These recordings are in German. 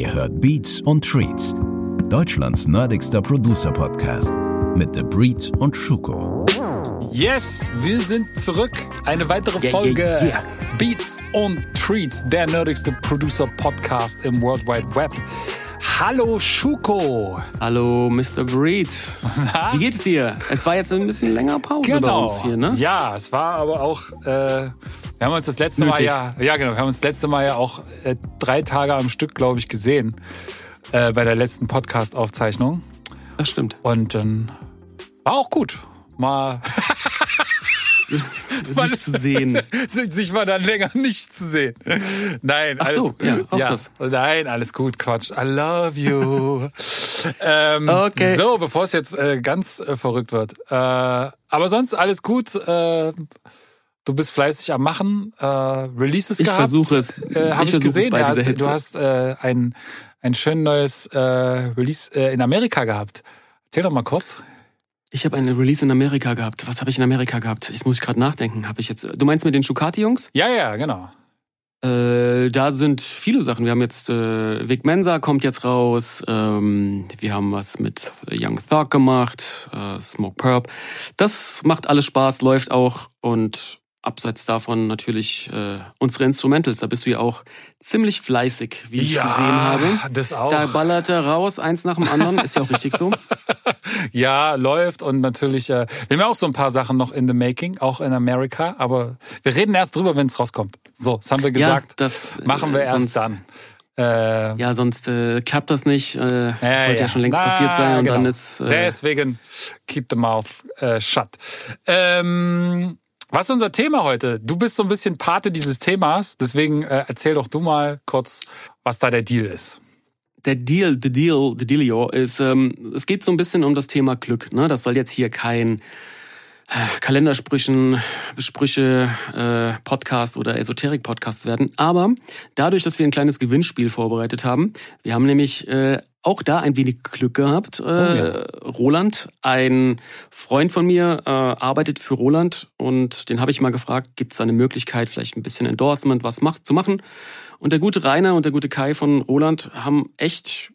Ihr hört Beats und Treats, Deutschlands nerdigster Producer-Podcast mit The Breed und Schuko. Yes, wir sind zurück. Eine weitere Yeah, Folge yeah, yeah. Beats und Treats, der nerdigste Producer-Podcast im World Wide Web. Hallo Schuko. Hallo, Mr. Breed. Wie geht es dir? Es war jetzt ein bisschen länger Pause bei uns hier, ne? Genau. Ja, es war aber auch. Äh, wir haben uns das letzte Mal Nötig. ja, ja genau, wir haben uns das letzte Mal ja auch äh, drei Tage am Stück, glaube ich, gesehen äh, bei der letzten Podcast-Aufzeichnung Das stimmt. und dann war auch gut. Mal Sich zu sehen. sich mal dann länger nicht zu sehen. Nein, Ach so, ja, auch das. Nein, alles gut, Quatsch. I love you. ähm, Okay. So, bevor es jetzt äh, ganz äh, verrückt wird. Äh, aber sonst alles gut. Äh, du bist fleißig am Machen. Äh, Releases Ich gehabt. versuche es. Äh, Ich Habe ich, es gesehen. Ja, du hast äh, ein, ein schön neues äh, Release äh, in Amerika gehabt. Erzähl doch mal kurz. Ich habe eine Release in Amerika gehabt. Was habe ich in Amerika gehabt? Ich muss gerade nachdenken. Habe ich jetzt? Du meinst mit den Schucati-Jungs? Ja, ja, genau. Äh, da sind viele Sachen. Wir haben jetzt äh, Vic Mensa kommt jetzt raus. Ähm, wir haben was mit Young Thug gemacht, äh, Smoke Purp. Das macht alles Spaß, läuft auch und abseits davon natürlich äh, unsere Instrumentals. Da bist du ja auch ziemlich fleißig, wie ich ja, gesehen habe. das auch. Da ballert er raus, eins nach dem anderen. Ist ja auch richtig so. Ja, läuft und natürlich, äh, wir haben ja auch so ein paar Sachen noch in the making, auch in Amerika, aber wir reden erst drüber, wenn es rauskommt. So, das haben wir gesagt. ja, das machen wir äh, erst dann. Äh, Ja, sonst äh, klappt das nicht. Äh, das ja, sollte ja, schon längst Na, passiert sein und genau. dann ist. Äh, Deswegen keep the mouth äh, shut. Ähm, was ist unser Thema heute? Du bist so ein bisschen Pate dieses Themas, deswegen äh, erzähl doch du mal kurz, was da der Deal ist. der Deal, the Deal, the Dealio ist, ähm, es geht so ein bisschen um das Thema Glück. Ne? Das soll jetzt hier kein Kalendersprüchen, Sprüche, äh, Podcast oder Esoterik-Podcast werden. Aber dadurch, dass wir ein kleines Gewinnspiel vorbereitet haben, wir haben nämlich äh, auch da ein wenig Glück gehabt. Äh, ja. Roland, ein Freund von mir, äh, arbeitet für Roland und den habe ich mal gefragt, gibt es eine Möglichkeit, vielleicht ein bisschen Endorsement, was macht, zu machen? Und der gute Rainer und der gute Kai von Roland haben echt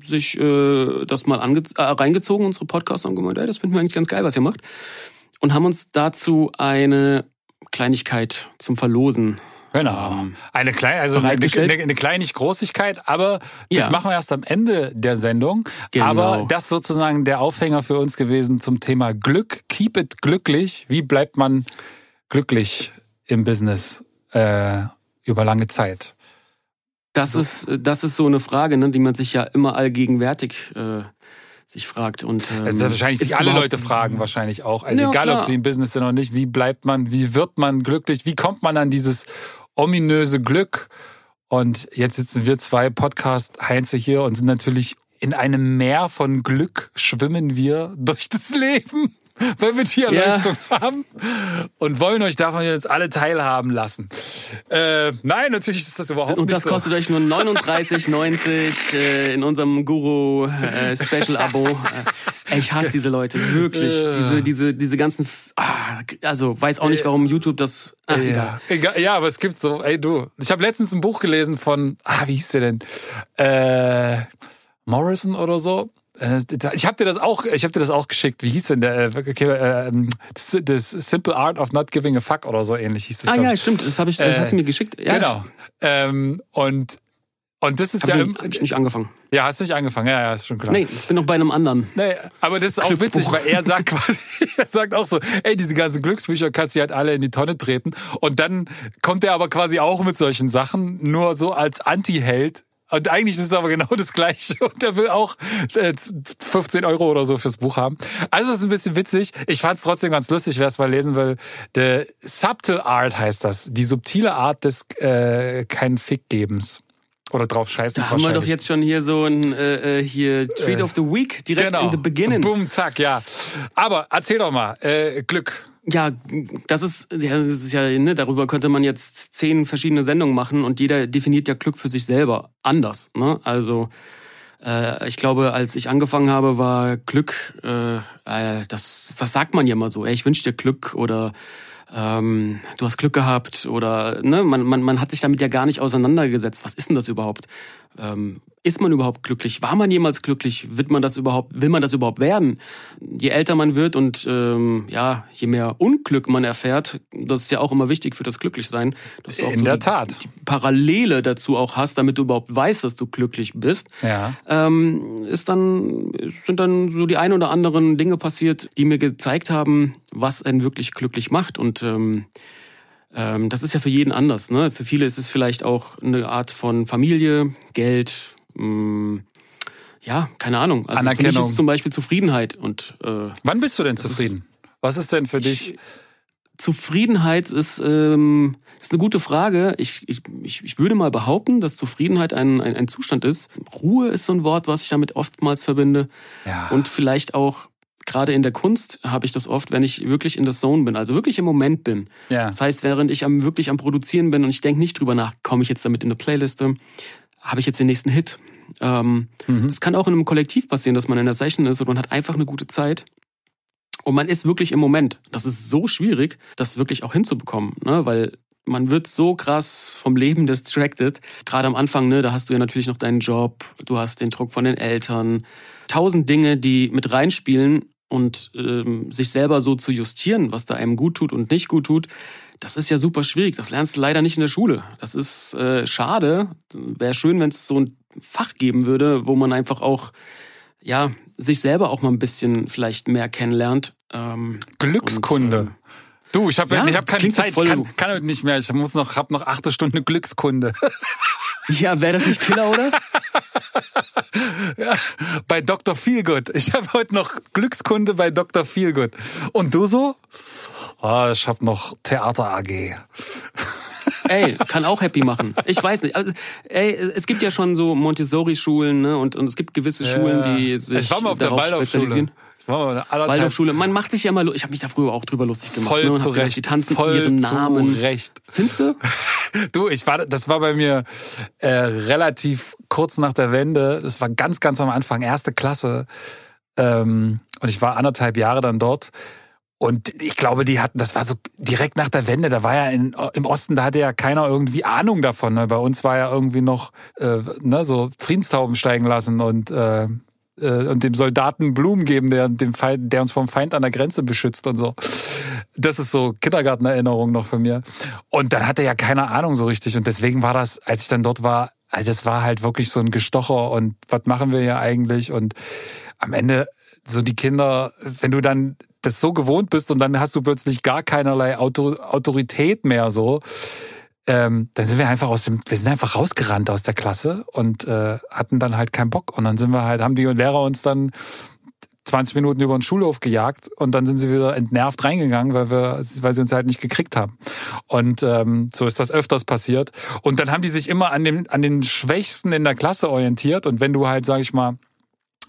sich äh, das mal äh, reingezogen, unsere Podcasts, und haben gemeint, ey, das finden wir eigentlich ganz geil, was ihr macht. Und haben uns dazu eine Kleinigkeit zum Verlosen. Genau. Ähm, eine kleine, also eine, eine, eine Kleinigkeit, aber Ja. das machen wir erst am Ende der Sendung. Genau. Aber das sozusagen der Aufhänger für uns gewesen zum Thema Glück. Keep it glücklich. Wie bleibt man glücklich im Business äh, über lange Zeit? Das ist, das ist so eine Frage, ne, die man sich ja immer allgegenwärtig äh, sich fragt. Und, ähm, Das wahrscheinlich sich alle Leute fragen wahrscheinlich auch. Also Ja, egal, ob klar. sie im Business sind oder nicht, wie bleibt man, wie wird man glücklich, wie kommt man an dieses ominöse Glück? Und jetzt sitzen wir zwei Podcast-Heinze hier und sind natürlich in einem Meer von Glück schwimmen wir durch das Leben, weil wir die Erleuchtung haben und wollen euch davon jetzt alle teilhaben lassen. Äh, nein, natürlich ist das überhaupt Und nicht das so. kostet euch nur 39,90 äh, in unserem Guru äh, Special Abo. Äh, ich hasse diese Leute wirklich. Äh. Diese diese diese ganzen ah, also weiß auch nicht, warum YouTube das ah, egal. Ja, egal, ja, aber es gibt so, ey du, ich habe letztens ein Buch gelesen von, ah, wie hieß der denn? Äh, Morrison oder so. Äh, Ich habe dir das auch, ich habe dir das auch geschickt. Wie hieß denn der? äh, Okay, äh, the, the Simple Art of Not Giving a Fuck oder so ähnlich hieß das. Ah ja, stimmt, das habe ich das Äh, hast du mir geschickt. Ja, genau. Ähm, und und das ist Hab ja, ich, hab ich nicht angefangen. ja, hast nicht angefangen. Ja, ja, ist schon klar. Nee, ich bin noch bei einem anderen. Nee, aber das ist auch witzig, weil er sagt quasi, er sagt auch so, ey, diese ganzen Glücksbücher kannst du halt alle in die Tonne treten. Und dann kommt er aber quasi auch mit solchen Sachen, nur so als Anti-Held. Und eigentlich ist es aber genau das Gleiche. Und er will auch äh, 15 Euro oder so fürs Buch haben. Also das ist ein bisschen witzig. Ich fand es trotzdem ganz lustig, wer es mal lesen will. The Subtle Art heißt das. Die subtile Art des äh, keinen Fickgebens. Oder drauf scheißen. Da haben wir doch jetzt schon hier so ein äh, äh, hier Treat of the Week direkt genau. in the beginning. Boom, zack, ja. Aber erzähl doch mal, äh, Glück. Ja, das ist, ja, das ist ja, ne, darüber könnte man jetzt zehn verschiedene Sendungen machen und jeder definiert ja Glück für sich selber anders. Ne? Also äh, ich glaube, als ich angefangen habe, war Glück, äh, äh, das, das sagt man ja immer so, ey, ich wünsche dir Glück oder ähm, du hast Glück gehabt oder ne, man, man, man hat sich damit ja gar nicht auseinandergesetzt. Was ist denn das überhaupt? Ähm, ist man überhaupt glücklich? War man jemals glücklich? Wird man das überhaupt, will man das überhaupt werden? Je älter man wird und ähm, ja, je mehr Unglück man erfährt, das ist ja auch immer wichtig für das Glücklichsein, dass du auch In so der die, Tat. die Parallele dazu auch hast, damit du überhaupt weißt, dass du glücklich bist. Ja. Ähm, ist dann sind dann so die ein oder anderen Dinge passiert, die mir gezeigt haben, was einen wirklich glücklich macht und ähm, ähm, das ist ja für jeden anders. Ne? Für viele ist es vielleicht auch eine Art von Familie, Geld, mh, ja, keine Ahnung. Also Für mich Anerkennung. ist zum Beispiel Zufriedenheit und äh, Wann bist du denn zufrieden? Was ist denn für dich? Zufriedenheit ist, ähm, ist eine gute Frage. Ich, ich, ich, ich würde mal behaupten, dass Zufriedenheit ein, ein, ein Zustand ist. Ruhe ist so ein Wort, was ich damit oftmals verbinde. Ja. Und vielleicht auch gerade in der Kunst habe ich das oft, wenn ich wirklich in der Zone bin, also wirklich im Moment bin. Ja. Das heißt, während ich am, wirklich am Produzieren bin und ich denke nicht drüber nach, komme ich jetzt damit in eine Playliste, habe ich jetzt den nächsten Hit. Ähm, Das kann auch in einem Kollektiv passieren, dass man in der Session ist und man hat einfach eine gute Zeit. Und man ist wirklich im Moment. Das ist so schwierig, das wirklich auch hinzubekommen, ne? weil man wird so krass vom Leben distracted. Gerade am Anfang, ne, da hast du ja natürlich noch deinen Job, du hast den Druck von den Eltern, tausend Dinge, die mit reinspielen und ähm, sich selber so zu justieren, was da einem gut tut und nicht gut tut. Das ist ja super schwierig. Das lernst du leider nicht in der Schule. Das ist äh, schade. Wäre schön, wenn es so ein Fach geben würde, wo man einfach auch ja sich selber auch mal ein bisschen vielleicht mehr kennenlernt. Ähm, Glückskunde. und, äh, du, ich habe ja, ich hab keine Zeit, jetzt ich voll- kann, kann heute nicht mehr. Ich muss noch, hab noch achte Stunde Glückskunde. Ja, wäre das nicht Killer, oder? ja, bei Dr. Feelgood. Ich habe heute noch Glückskunde bei Dr. Feelgood. Und du so? Ah, ich habe noch Theater AG. Ey, kann auch happy machen. Ich weiß nicht. Also, ey, es gibt ja schon so Montessori-Schulen, ne? Und, und es gibt gewisse Schulen, die sich ich war mal auf der darauf Waldorfschule. spezialisieren. Ich war mal in anderthalb Waldorfschule. Man macht sich ja mal, ich habe mich da früher auch drüber lustig gemacht. voll ne? zu Recht. Die tanzen voll ihren Namen. zu Recht. Findest du? Du, ich war, das war bei mir äh, relativ kurz nach der Wende. Das war ganz, ganz am Anfang, erste Klasse. Ähm, und ich war anderthalb Jahre dann dort. Und ich glaube, die hatten, das war so direkt nach der Wende, da war ja in, im Osten, da hatte ja keiner irgendwie Ahnung davon. Ne? Bei uns war ja irgendwie noch äh, ne, so Friedenstauben steigen lassen und äh, äh, und dem Soldaten Blumen geben, der, dem Feind, der uns vom Feind an der Grenze beschützt und so. Das ist so Kindergartenerinnerung noch von mir. Und dann hatte ja keine Ahnung so richtig. Und deswegen war das, als ich dann dort war, also das war halt wirklich so ein Gestocher und was machen wir hier eigentlich? Und am Ende so die Kinder, wenn du dann das so gewohnt bist und dann hast du plötzlich gar keinerlei Auto, Autorität mehr so, ähm, dann sind wir einfach aus dem, wir sind einfach rausgerannt aus der Klasse und äh, hatten dann halt keinen Bock. Und dann sind wir halt, haben die Lehrer uns dann 20 Minuten über den Schulhof gejagt und dann sind sie wieder entnervt reingegangen, weil wir, weil sie uns halt nicht gekriegt haben. Und ähm, so ist das öfters passiert. Und dann haben die sich immer an den, an den Schwächsten in der Klasse orientiert. Und wenn du halt, sag ich mal,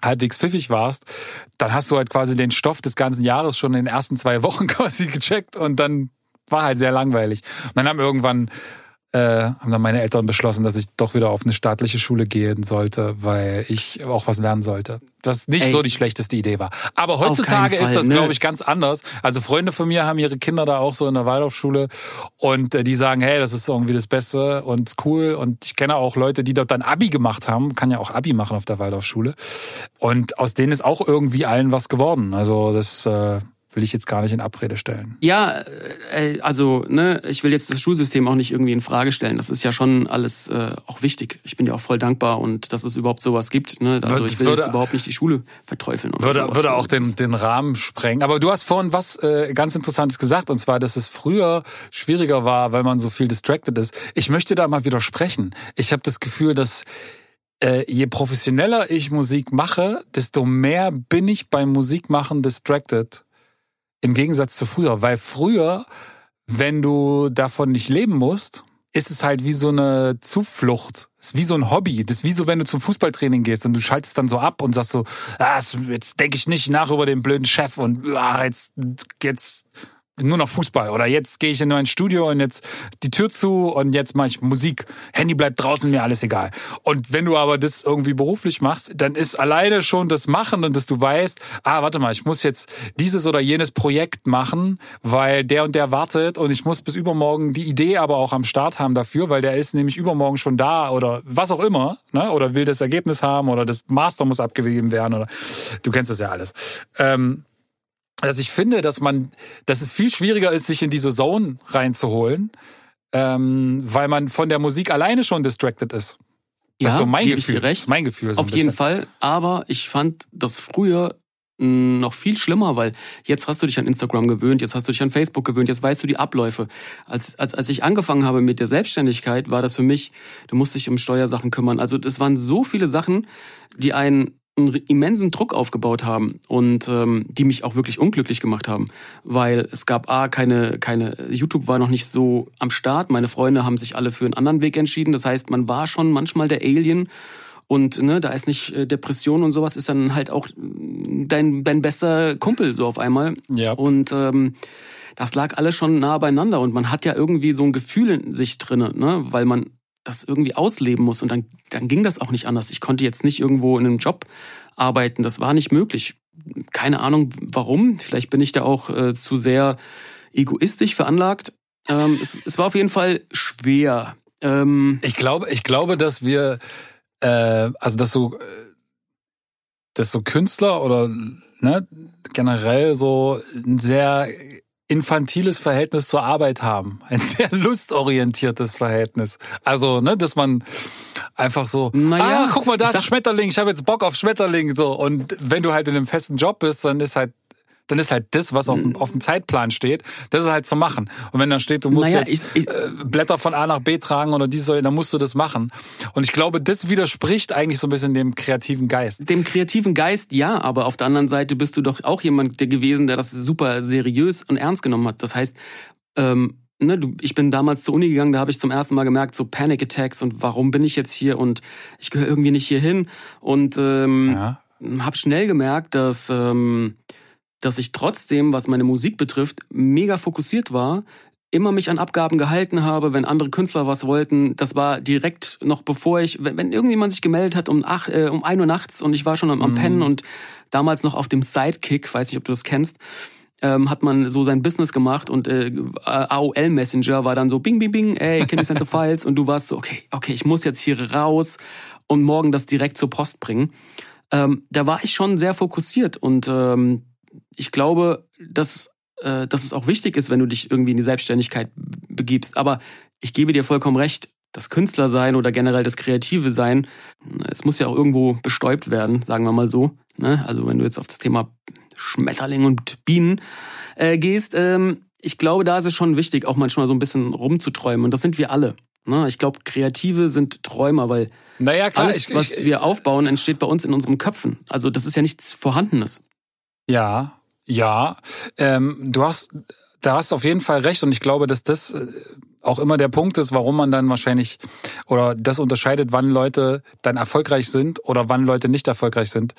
halbwegs pfiffig warst, dann hast du halt quasi den Stoff des ganzen Jahres schon in den ersten zwei Wochen quasi gecheckt und dann war halt sehr langweilig. Und dann haben irgendwann äh, haben dann meine Eltern beschlossen, dass ich doch wieder auf eine staatliche Schule gehen sollte, weil ich auch was lernen sollte. Was nicht Ey. so die schlechteste Idee war. Aber heutzutage ist Fall, das, ne? glaube ich, ganz anders. Also Freunde von mir haben ihre Kinder da auch so in der Waldorfschule und äh, die sagen, hey, das ist irgendwie das Beste und cool. Und ich kenne auch Leute, die dort dann Abi gemacht haben. Kann ja auch Abi machen auf der Waldorfschule. Und aus denen ist auch irgendwie allen was geworden. Also das äh, will ich jetzt gar nicht in Abrede stellen. Ja, äh, also ne, ich will jetzt das Schulsystem auch nicht irgendwie in Frage stellen. Das ist ja schon alles äh, auch wichtig. Ich bin ja auch voll dankbar und dass es überhaupt sowas gibt. Ne? Also ich will würde- jetzt überhaupt nicht die Schule verteufeln. Oder Würde, sowas. würde auch den, den Rahmen sprengen. Aber du hast vorhin was äh, ganz Interessantes gesagt, und zwar, dass es früher schwieriger war, weil man so viel distracted ist. Ich möchte da mal widersprechen. Ich habe das Gefühl, dass äh, je professioneller ich Musik mache, desto mehr bin ich beim Musikmachen distracted. Im Gegensatz zu früher. Weil früher, wenn du davon nicht leben musst, ist es halt wie so eine Zuflucht. Ist wie so ein Hobby. Das ist wie so, wenn du zum Fußballtraining gehst und du schaltest dann so ab und sagst so, ah, jetzt denke ich nicht nach über den blöden Chef und ah, jetzt, jetzt nur noch Fußball oder jetzt gehe ich in ein Studio und jetzt die Tür zu und jetzt mache ich Musik. Handy bleibt draußen, mir alles egal. Und wenn du aber das irgendwie beruflich machst, dann ist alleine schon das Machen und dass du weißt, ah, warte mal, ich muss jetzt dieses oder jenes Projekt machen, weil der und der wartet und ich muss bis übermorgen die Idee aber auch am Start haben dafür, weil der ist nämlich übermorgen schon da oder was auch immer, ne? oder will das Ergebnis haben oder das Master muss abgegeben werden oder du kennst das ja alles. Ähm, dass ich finde, dass man, dass es viel schwieriger ist, sich in diese Zone reinzuholen, ähm, weil man von der Musik alleine schon distracted ist. Das ja, ist so mein Gefühl. Recht. Mein Gefühl. So Auf jeden. Fall. Aber ich fand das früher mh, noch viel schlimmer, weil jetzt hast du dich an Instagram gewöhnt, jetzt hast du dich an Facebook gewöhnt, jetzt weißt du die Abläufe. Als, als, als ich angefangen habe mit der Selbstständigkeit, war das für mich, du musst dich um Steuersachen kümmern. Also das waren so viele Sachen, die einen einen immensen Druck aufgebaut haben und ähm, die mich auch wirklich unglücklich gemacht haben, weil es gab a keine keine YouTube war noch nicht so am Start. Meine Freunde haben sich alle für einen anderen Weg entschieden. Das heißt, man war schon manchmal der Alien und ne, da ist nicht äh, Depression und sowas ist dann halt auch dein dein bester Kumpel so auf einmal. Ja. Und ähm, das lag alles schon nah beieinander und man hat ja irgendwie so ein Gefühl in sich drinne, ne, weil man das irgendwie ausleben muss und dann dann ging das auch nicht anders. Ich konnte jetzt nicht irgendwo in einem Job arbeiten, das war nicht möglich. Keine Ahnung warum. Vielleicht bin ich da auch äh, zu sehr egoistisch veranlagt. Ähm, es, es war auf jeden Fall schwer. Ähm, Ich glaube, ich glaube, dass wir, äh, also dass so, äh, dass so Künstler oder ne, generell so ein sehr infantiles Verhältnis zur Arbeit haben, ein sehr lustorientiertes Verhältnis. Also, ne, dass man einfach so, Naja, ah, guck mal, da ist ein Schmetterling, ich habe jetzt Bock auf Schmetterling so und wenn du halt in einem festen Job bist, dann ist halt dann ist halt das, was auf, dem- auf dem Zeitplan steht, das ist halt zu machen. Und wenn dann steht, du musst Naja, jetzt ich- ich- äh, Blätter von A nach B tragen oder dies, dann musst du das machen. Und ich glaube, das widerspricht eigentlich so ein bisschen dem kreativen Geist. dem kreativen Geist ja, aber auf der anderen Seite bist du doch auch jemand der gewesen, der das super seriös und ernst genommen hat. Das heißt, ähm, ne, du, ich bin damals zur Uni gegangen, da habe ich zum ersten Mal gemerkt, so Panic Attacks und warum bin ich jetzt hier und ich gehöre irgendwie nicht hier hin. Und ähm, Ja. habe schnell gemerkt, dass, ähm, dass ich trotzdem, was meine Musik betrifft, mega fokussiert war, immer mich an Abgaben gehalten habe, wenn andere Künstler was wollten. Das war direkt noch bevor ich, wenn, wenn irgendjemand sich gemeldet hat um, ach, äh, um ein Uhr nachts und ich war schon am, am Pennen und damals noch auf dem Sidekick, weiß nicht, ob du das kennst, ähm, hat man so sein Business gemacht und äh, AOL Messenger war dann so bing bing bing, ey, can you send the files? Und du warst so, okay, okay, ich muss jetzt hier raus und morgen das direkt zur Post bringen. Ähm, da war ich schon sehr fokussiert und ähm, ich glaube, dass, äh, dass es auch wichtig ist, wenn du dich irgendwie in die Selbstständigkeit begibst. Aber ich gebe dir vollkommen recht, das Künstler sein oder generell das Kreative sein, es muss ja auch irgendwo bestäubt werden, sagen wir mal so. Ne? Also wenn du jetzt auf das Thema Schmetterling und Bienen äh, gehst, ähm, ich glaube, da ist es schon wichtig, auch manchmal so ein bisschen rumzuträumen. Und das sind wir alle. Ne? Ich glaube, Kreative sind Träumer, weil Naja, klar, alles, ich, was ich, wir aufbauen, entsteht bei uns in unseren Köpfen. Also das ist ja nichts Vorhandenes. Ja, ja. Ähm, du hast, da hast auf jeden Fall recht und ich glaube, dass das äh, auch immer der Punkt ist, warum man dann wahrscheinlich oder das unterscheidet, wann Leute dann erfolgreich sind oder wann Leute nicht erfolgreich sind.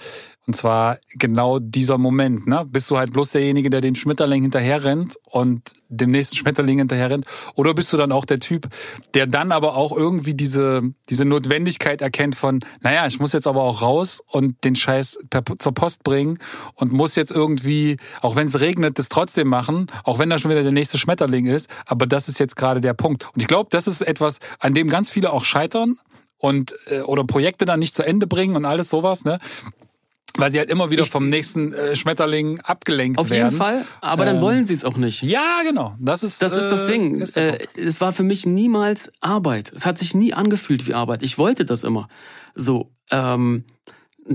Und zwar genau dieser Moment, ne? Bist du halt bloß derjenige, der den Schmetterling hinterher rennt und dem nächsten Schmetterling hinterher rennt? Oder bist du dann auch der Typ, der dann aber auch irgendwie diese, diese Notwendigkeit erkennt von, naja, ich muss jetzt aber auch raus und den Scheiß per, zur Post bringen und muss jetzt irgendwie, auch wenn es regnet, das trotzdem machen, auch wenn da schon wieder der nächste Schmetterling ist. Aber das ist jetzt gerade der Punkt. Und ich glaube, das ist etwas, an dem ganz viele auch scheitern und äh, oder Projekte dann nicht zu Ende bringen und alles sowas, ne? Weil sie halt immer wieder vom nächsten äh, Schmetterling abgelenkt Auf werden. jeden Fall, aber dann Ähm, wollen sie es auch nicht. Ja, genau. Das ist Das ist das äh, Ding. ist Äh, es war für mich niemals Arbeit. Es hat sich nie angefühlt wie Arbeit. Ich wollte das immer. So, ähm,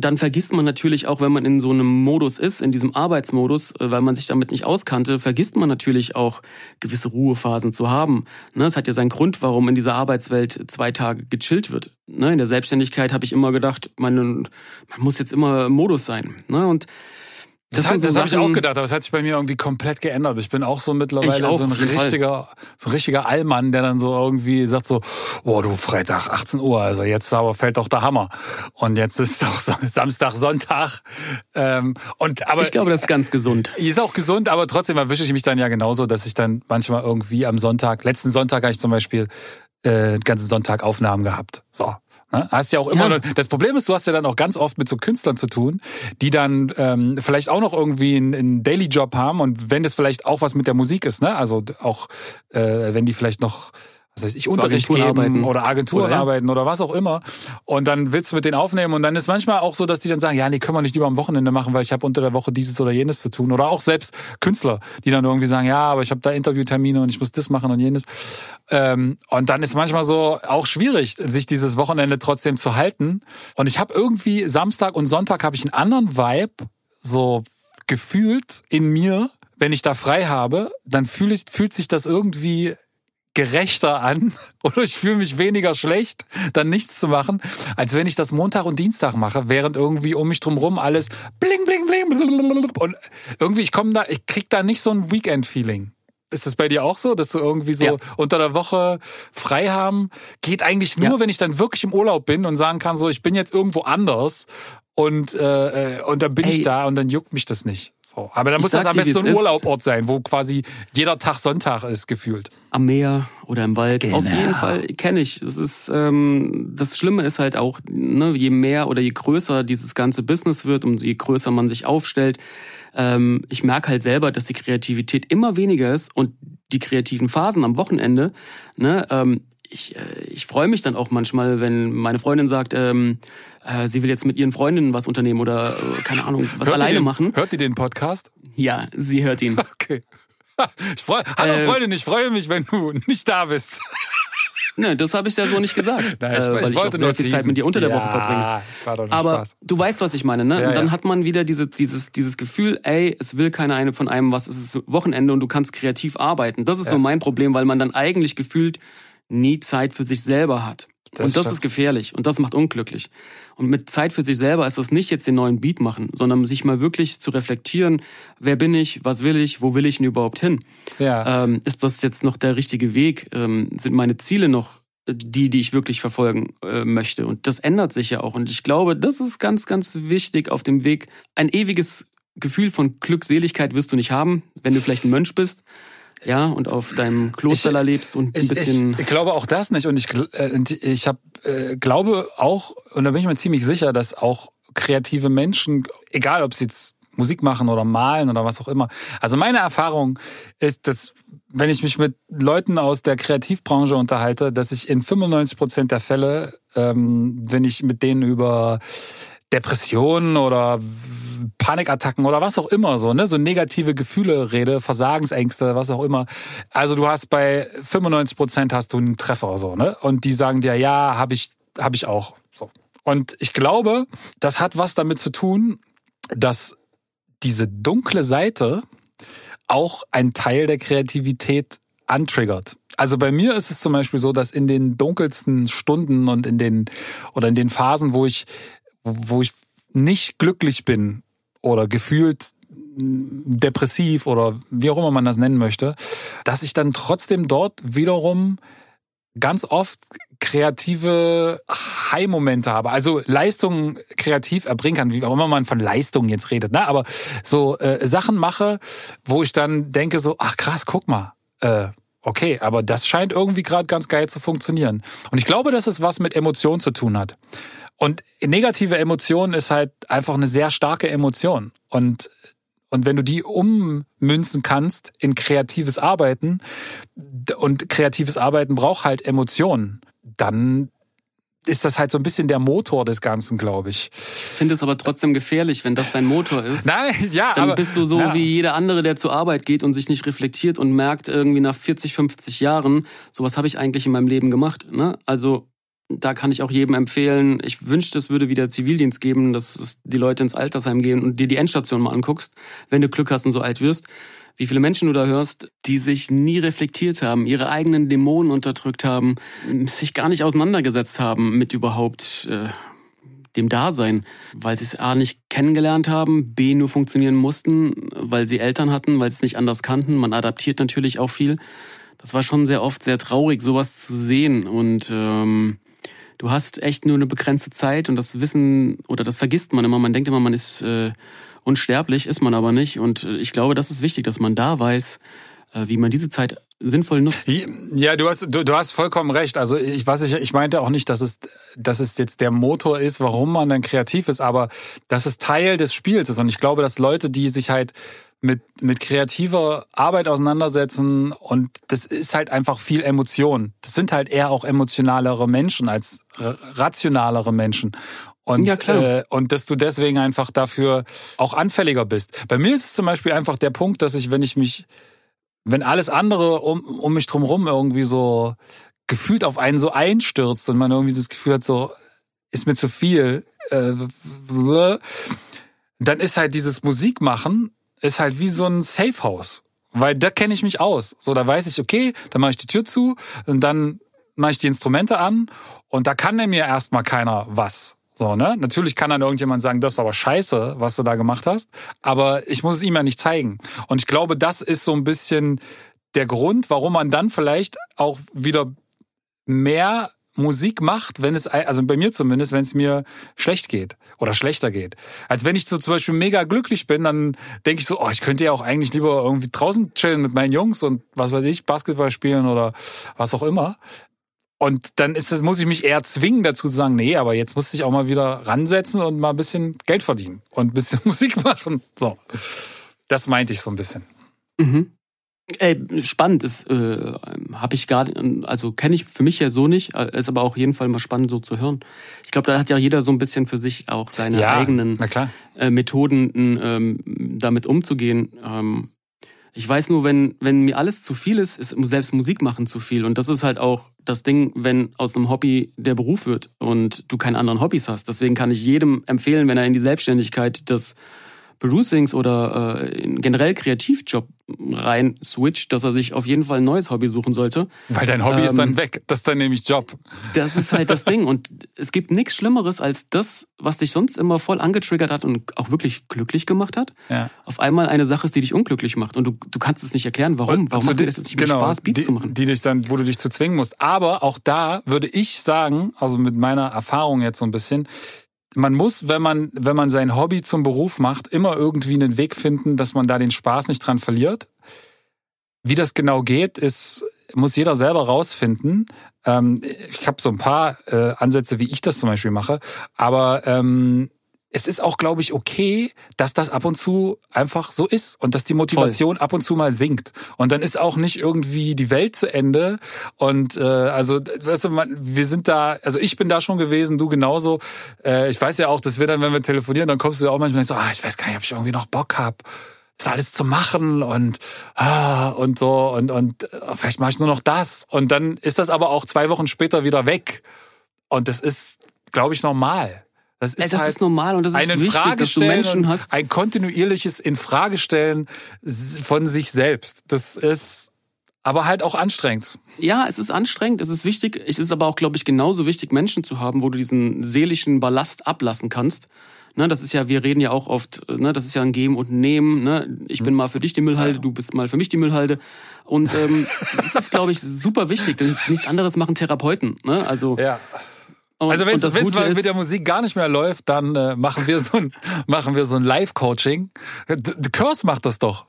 dann vergisst man natürlich auch, wenn man in so einem Modus ist, in diesem Arbeitsmodus, äh, weil man sich damit nicht auskannte, vergisst man natürlich auch gewisse Ruhephasen zu haben. Ne, es hat ja seinen Grund, warum in dieser Arbeitswelt zwei Tage gechillt wird. Ne, in der Selbstständigkeit habe ich immer gedacht, man, man muss jetzt immer im Modus sein. Ne, und Das, Das hat, so das habe ich auch gedacht, aber es hat sich bei mir irgendwie komplett geändert. Ich bin auch so mittlerweile auch, so ein Fall. richtiger, so ein richtiger Allmann, der dann so irgendwie sagt so, oh du Freitag 18 Uhr, also jetzt aber fällt doch der Hammer. Und jetzt ist doch Samstag, Sonntag. Ähm, und aber Ich glaube, das ist ganz gesund. ist auch gesund, aber trotzdem erwische ich mich dann ja genauso, dass ich dann manchmal irgendwie am Sonntag, letzten Sonntag habe ich zum Beispiel äh, den ganzen Sonntag Aufnahmen gehabt. So. Ne? Hast ja auch immer. Ja. Das Problem ist, du hast ja dann auch ganz oft mit so Künstlern zu tun, die dann ähm, vielleicht auch noch irgendwie einen, einen Daily-Job haben und wenn das vielleicht auch was mit der Musik ist, ne? Also auch äh, wenn die vielleicht noch was weiß ich, Unterricht Agenturen geben arbeiten. oder Agenturen Oder, ja. arbeiten oder was auch immer. Und dann willst du mit denen aufnehmen und dann ist manchmal auch so, dass die dann sagen, ja, nee, können wir nicht lieber am Wochenende machen, weil ich habe unter der Woche dieses oder jenes zu tun. Oder auch selbst Künstler, die dann irgendwie sagen, ja, aber ich habe da Interviewtermine und ich muss das machen und jenes. Ähm, und dann ist manchmal so auch schwierig, sich dieses Wochenende trotzdem zu halten. Und ich habe irgendwie Samstag und Sonntag habe ich einen anderen Vibe, so gefühlt in mir, wenn ich da frei habe, dann fühl ich, fühlt sich das irgendwie gerechter an oder ich fühle mich weniger schlecht, dann nichts zu machen, als wenn ich das Montag und Dienstag mache, während irgendwie um mich drumrum alles bling bling bling und irgendwie ich komme da, ich krieg da nicht so ein Weekend-Feeling. Ist das bei dir auch so, dass du irgendwie so Ja. unter der Woche frei haben? Geht eigentlich nur, Ja. wenn ich dann wirklich im Urlaub bin und sagen kann, so ich bin jetzt irgendwo anders und äh, äh, und dann bin ich Ey. da und dann juckt mich das nicht. So, aber dann Ich muss das am besten so ein. Urlaubort sein, wo quasi jeder Tag Sonntag ist gefühlt. am Meer oder im Wald. Genau. Auf jeden Fall kenne ich. Es ist ähm, das Schlimme ist halt auch, ne, je mehr oder je größer dieses ganze Business wird und je größer man sich aufstellt, ähm, ich merke halt selber, dass die Kreativität immer weniger ist und die kreativen Phasen am Wochenende, ne, ähm, ich, äh, ich freue mich dann auch manchmal, wenn meine Freundin sagt, ähm, äh, sie will jetzt mit ihren Freundinnen was unternehmen oder äh, keine Ahnung, was Hört alleine den, machen. Hört ihr den Podcast? Ja, sie hört ihn. Okay. Ich freu, Hallo Äh, Freundin, ich freue mich, wenn du nicht da bist. Ne, das habe ich ja so nicht gesagt, Nein, äh, weil ich auch sehr viel Zeit mit dir unter der Woche verbringe. Ja, ich war doch nicht Aber Spaß. du weißt, was ich meine, ne? Ja, und dann ja. hat man wieder diese, dieses, dieses Gefühl, ey, es will keiner eine von einem was, es ist Wochenende und du kannst kreativ arbeiten. Das ist so mein Problem, weil man dann eigentlich gefühlt nie Zeit für sich selber hat. Das und das stimmt. ist gefährlich und das macht unglücklich. Und mit Zeit für sich selber ist das nicht jetzt den neuen Beat machen, sondern sich mal wirklich zu reflektieren, wer bin ich, was will ich, wo will ich denn überhaupt hin? Ja. Ähm, ist das jetzt noch der richtige Weg? Ähm, sind meine Ziele noch die, die ich wirklich verfolgen äh, möchte? Und das ändert sich ja auch. Und ich glaube, das ist ganz, ganz wichtig auf dem Weg. Ein ewiges Gefühl von Glückseligkeit wirst du nicht haben, wenn du vielleicht ein Mönch bist. Ja, und auf deinem Kloster lebst und ein Ich, bisschen. ich, ich glaube auch das nicht und ich, äh, ich hab, äh, glaube auch, und da bin ich mir ziemlich sicher, dass auch kreative Menschen, egal ob sie jetzt Musik machen oder malen oder was auch immer, also meine Erfahrung ist, dass wenn ich mich mit Leuten aus der Kreativbranche unterhalte, dass ich in 95 Prozent der Fälle, ähm, wenn ich mit denen über Depressionen oder Panikattacken oder was auch immer so, ne, so negative Gefühle rede, Versagensängste, was auch immer. Also du hast bei 95 Prozent hast du einen Treffer so, ne? Und die sagen dir, ja, habe ich, habe ich auch. So. Und ich glaube, das hat was damit zu tun, dass diese dunkle Seite auch ein Teil der Kreativität antriggert. Also bei mir ist es zum Beispiel so, dass in den dunkelsten Stunden und in den oder in den Phasen, wo ich wo ich nicht glücklich bin oder gefühlt depressiv oder wie auch immer man das nennen möchte, dass ich dann trotzdem dort wiederum ganz oft kreative High-Momente habe. Also Leistungen kreativ erbringen kann, wie auch immer man von Leistungen jetzt redet. Ne? Aber so äh, Sachen mache, wo ich dann denke so, ach krass, guck mal, äh, okay, aber das scheint irgendwie gerade ganz geil zu funktionieren. Und ich glaube, dass es was mit Emotionen zu tun hat. Und negative Emotion ist halt einfach eine sehr starke Emotion. Und, und wenn du die ummünzen kannst in kreatives Arbeiten, und kreatives Arbeiten braucht halt Emotionen, dann ist das halt so ein bisschen der Motor des Ganzen, glaube ich. Ich finde es aber trotzdem gefährlich, wenn das dein Motor ist. Nein, ja, Dann aber bist du so ja. wie jeder andere, der zur Arbeit geht und sich nicht reflektiert und merkt irgendwie nach 40, 50 Jahren, so was habe ich eigentlich in meinem Leben gemacht. Ne? Also da kann ich auch jedem empfehlen, ich wünschte, es würde wieder Zivildienst geben, dass die Leute ins Altersheim gehen und dir die Endstation mal anguckst, wenn du Glück hast und so alt wirst. Wie viele Menschen du da hörst, die sich nie reflektiert haben, ihre eigenen Dämonen unterdrückt haben, sich gar nicht auseinandergesetzt haben mit überhaupt äh, dem Dasein, weil sie es A nicht kennengelernt haben, B nur funktionieren mussten, weil sie Eltern hatten, weil sie es nicht anders kannten. Man adaptiert natürlich auch viel. Das war schon sehr oft sehr traurig, sowas zu sehen. Und ähm, du hast echt nur eine begrenzte Zeit und das Wissen oder das vergisst man immer. Man denkt immer, man ist äh, unsterblich, ist man aber nicht. Und ich glaube, das ist wichtig, dass man da weiß, äh, wie man diese Zeit sinnvoll nutzt. Ja, du hast, du, du hast vollkommen recht. Also ich weiß, ich, ich meinte auch nicht, dass es, dass es jetzt der Motor ist, warum man dann kreativ ist, aber dass es Teil des Spiels ist. Und ich glaube, dass Leute, die sich halt mit, mit kreativer Arbeit auseinandersetzen und das ist halt einfach viel Emotion. Das sind halt eher auch emotionalere Menschen als rationalere Menschen. Und, ja, klar. Äh, und dass du deswegen einfach dafür auch anfälliger bist. Bei mir ist es zum Beispiel einfach der Punkt, dass ich, wenn ich mich wenn alles andere um, um mich drumherum irgendwie so gefühlt auf einen so einstürzt und man irgendwie das Gefühl hat, so ist mir zu viel, äh, dann ist halt dieses Musikmachen ist halt wie so ein Safehouse, weil da kenne ich mich aus. So, da weiß ich, okay, dann mache ich die Tür zu und dann mache ich die Instrumente an und da kann mir erstmal keiner was. So, ne? Natürlich kann dann irgendjemand sagen, das ist aber scheiße, was du da gemacht hast, aber ich muss es ihm ja nicht zeigen. Und ich glaube, das ist so ein bisschen der Grund, warum man dann vielleicht auch wieder mehr Musik macht, wenn es, also bei mir zumindest, wenn es mir schlecht geht oder schlechter geht. Als wenn ich so zum Beispiel mega glücklich bin, dann denke ich so, oh, ich könnte ja auch eigentlich lieber irgendwie draußen chillen mit meinen Jungs und was weiß ich, Basketball spielen oder was auch immer. Und dann ist es, muss ich mich eher zwingen dazu zu sagen, nee, aber jetzt muss ich auch mal wieder ransetzen und mal ein bisschen Geld verdienen und ein bisschen Musik machen. So. Das meinte ich so ein bisschen. Mhm. Ey, spannend ist, äh, habe ich gar, also kenne ich für mich ja so nicht, äh, ist aber auch jeden Fall mal spannend so zu hören. Ich glaube, da hat ja jeder so ein bisschen für sich auch seine ja, eigenen äh, Methoden, ähm, damit umzugehen. Ähm, ich weiß nur, wenn, wenn mir alles zu viel ist, ist selbst Musik machen zu viel. Und das ist halt auch das Ding, wenn aus einem Hobby der Beruf wird und du keine anderen Hobbys hast. Deswegen kann ich jedem empfehlen, wenn er in die Selbstständigkeit des Producings oder äh, generell Kreativjob rein switcht, dass er sich auf jeden Fall ein neues Hobby suchen sollte. Weil dein Hobby ähm, ist dann ähm, weg. Das ist dann nämlich Job. Das ist halt das Ding. Und es gibt nichts Schlimmeres als das, was dich sonst immer voll angetriggert hat und auch wirklich glücklich gemacht hat. Ja. Auf einmal eine Sache ist, die dich unglücklich macht. Und du, du kannst es nicht erklären, warum. Warum macht dir das nicht genau, Spaß, Beats die, zu machen? Die dich dann, wo du dich zu zwingen musst. Aber auch da würde ich sagen, also mit meiner Erfahrung jetzt so ein bisschen, man muss, wenn man, wenn man sein Hobby zum Beruf macht, immer irgendwie einen Weg finden, dass man da den Spaß nicht dran verliert. Wie das genau geht, ist, muss jeder selber rausfinden. Ähm, ich habe so ein paar äh, Ansätze, wie ich das zum Beispiel mache, aber ähm, es ist auch, glaube ich, okay, dass das ab und zu einfach so ist und dass die Motivation Voll. ab und zu mal sinkt. Und dann ist auch nicht irgendwie die Welt zu Ende. Und äh, also, weißt du, man, wir sind da, also ich bin da schon gewesen, du genauso. Äh, ich weiß ja auch, dass wir dann, wenn wir telefonieren, dann kommst du ja auch manchmal so, ah, ich weiß gar nicht, ob ich irgendwie noch Bock hab das alles zu machen und ah, und so und und äh, vielleicht mache ich nur noch das und dann ist das aber auch zwei Wochen später wieder weg und das ist glaube ich normal das ist, das halt ist normal und das ist wichtig, dass du Menschen hast. Ein kontinuierliches Infragestellen von sich selbst. Das ist aber halt auch anstrengend. Ja, es ist anstrengend, es ist wichtig. Es ist aber auch, glaube ich, genauso wichtig, Menschen zu haben, wo du diesen seelischen Ballast ablassen kannst. Ne, das ist ja, wir reden ja auch oft, ne, das ist ja ein Geben und Nehmen. Ne? Ich bin mal für dich die Müllhalde, du bist mal für mich die Müllhalde. Und ähm, das ist, glaube ich, super wichtig, denn nichts anderes machen Therapeuten. Ne? Also ja. Und, also wenn es mal mit der Musik gar nicht mehr läuft, dann äh, machen wir so ein machen wir so ein Live-Coaching. The Curse macht das doch.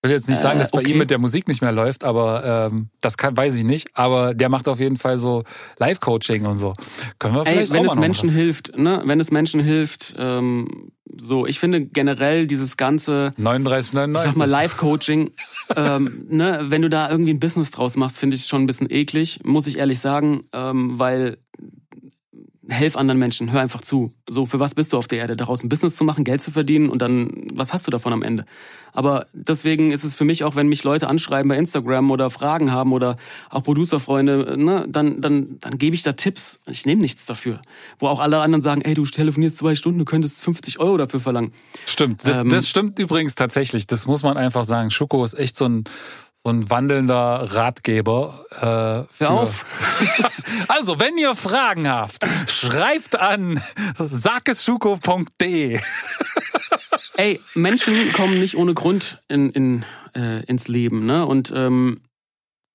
Ich will jetzt nicht sagen, dass bei okay. ihm mit der Musik nicht mehr läuft, aber ähm, das kann, weiß ich nicht. Aber der macht auf jeden Fall so Live-Coaching und so. Können wir vielleicht Ey, wenn es Menschen machen. hilft, ne? Wenn es Menschen hilft, ähm, so. Ich finde generell dieses ganze 39,99. Ich sag mal Live-Coaching, ähm, ne? Wenn du da irgendwie ein Business draus machst, finde ich es schon ein bisschen eklig, muss ich ehrlich sagen, ähm, weil helf anderen Menschen, hör einfach zu. So, für was bist du auf der Erde? Daraus ein Business zu machen, Geld zu verdienen und dann, was hast du davon am Ende? Aber deswegen ist es für mich auch, wenn mich Leute anschreiben bei Instagram oder Fragen haben oder auch Producerfreunde, ne, dann, dann, dann gebe ich da Tipps. Ich nehme nichts dafür. Wo auch alle anderen sagen, ey, du telefonierst zwei Stunden, du könntest 50 Euro dafür verlangen. Stimmt, das, ähm, das stimmt übrigens tatsächlich. Das muss man einfach sagen. Schoko ist echt so ein, so ein wandelnder Ratgeber. Äh, Hör für- auf. Also, wenn ihr Fragen habt, schreibt an sakeschuko.de. Ey, Menschen kommen nicht ohne Grund in, in, äh, ins Leben, ne? Und ähm,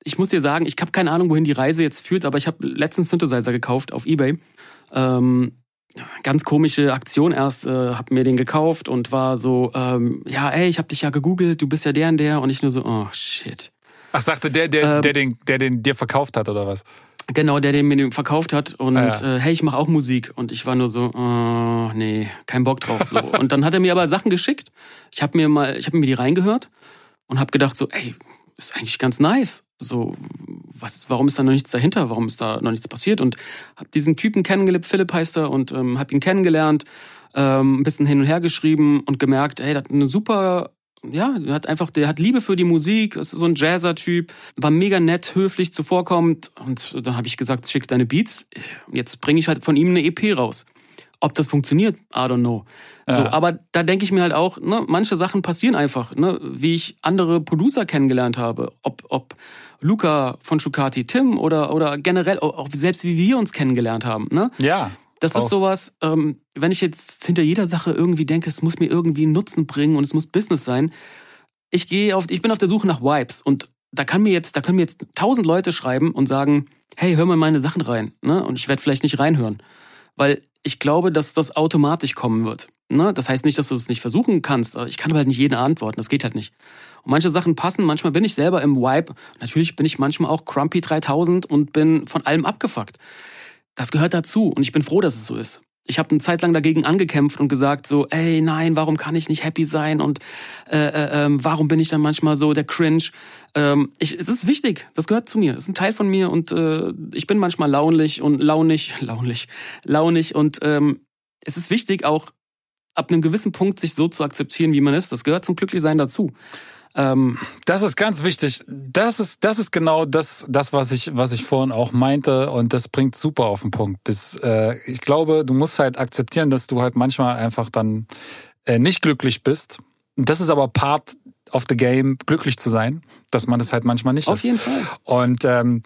ich muss dir sagen, ich habe keine Ahnung, wohin die Reise jetzt führt, aber ich habe letztens Synthesizer gekauft auf Ebay. Ähm, ganz komische Aktion erst, äh, hab mir den gekauft und war so, ähm, ja, ey, ich hab dich ja gegoogelt, du bist ja der und der und ich nur so, oh shit. Ach, sagte der, der, Ähm. der, den, der den dir verkauft hat, oder was? Genau, der, den mir den verkauft hat und Ah, ja. äh, hey, ich mache auch Musik und ich war nur so, oh, nee, kein Bock drauf so. und dann hat er mir aber Sachen geschickt. Ich habe mir mal, ich habe mir die reingehört und habe gedacht so, ey, ist eigentlich ganz nice. So, was, warum ist da noch nichts dahinter? Warum ist da noch nichts passiert? Und habe diesen Typen kennengelernt, Philipp heißt er, und ähm, habe ihn kennengelernt, ähm, ein bisschen hin und her geschrieben und gemerkt, ey, der hat eine super ja, der hat einfach, der hat Liebe für die Musik, ist so ein Jazzer-Typ, war mega nett, höflich, zuvorkommend. Und dann habe ich gesagt, schick deine Beats. Jetzt bringe ich halt von ihm eine EP raus. Ob das funktioniert, I don't know. So, Ja. aber da denke ich mir halt auch, ne, manche Sachen passieren einfach, ne, wie ich andere Producer kennengelernt habe. Ob, ob Luca von Schucati, Tim oder, oder generell, auch selbst wie wir uns kennengelernt haben. Ne? Ja. Das Auch. ist sowas, ähm, wenn ich jetzt hinter jeder Sache irgendwie denke, es muss mir irgendwie einen Nutzen bringen und es muss Business sein. Ich gehe auf, ich bin auf der Suche nach Vibes und da kann mir jetzt, da können mir jetzt tausend Leute schreiben und sagen, hey, hör mal meine Sachen rein, ne? Und ich werde vielleicht nicht reinhören, weil ich glaube, dass das automatisch kommen wird. Ne? Das heißt nicht, dass du es nicht versuchen kannst. Ich kann aber halt nicht jeden antworten. Das geht halt nicht. Und manche Sachen passen. Manchmal bin ich selber im Vibe. Natürlich bin ich manchmal auch Crumpy 3000 und bin von allem abgefuckt. Das gehört dazu und ich bin froh, dass es so ist. Ich habe eine Zeit lang dagegen angekämpft und gesagt so, ey, nein, warum kann ich nicht happy sein und äh, äh, ähm, warum bin ich dann manchmal so der Cringe? Ähm, ich, es ist wichtig, das gehört zu mir, es ist ein Teil von mir und äh, ich bin manchmal launlich und launig, launig, launig und ähm, es ist wichtig auch ab einem gewissen Punkt sich so zu akzeptieren, wie man ist. Das gehört zum Glücklichsein dazu. Ähm, Das ist ganz wichtig. Das ist, das ist genau das, das was, ich, was ich vorhin auch meinte und das bringt super auf den Punkt. Das, äh, ich glaube, du musst halt akzeptieren, dass du halt manchmal einfach dann äh, nicht glücklich bist. Das ist aber Part of the game, glücklich zu sein, dass man das halt manchmal nicht auf ist. jeden Fall. Und ähm,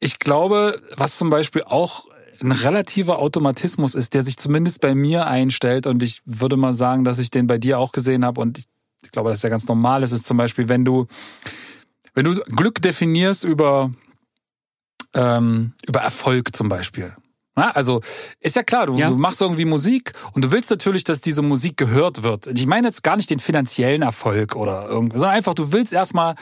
ich glaube, was zum Beispiel auch ein relativer Automatismus ist, der sich zumindest bei mir einstellt und ich würde mal sagen, dass ich den bei dir auch gesehen habe und ich, ich glaube, dass der ganz normal ist, ist zum Beispiel, wenn du wenn du Glück definierst über ähm, über Erfolg zum Beispiel. Na, also ist ja klar, du, Ja. du machst irgendwie Musik und du willst natürlich, dass diese Musik gehört wird. Ich meine jetzt gar nicht den finanziellen Erfolg oder irgendwas, sondern einfach, du willst erstmal,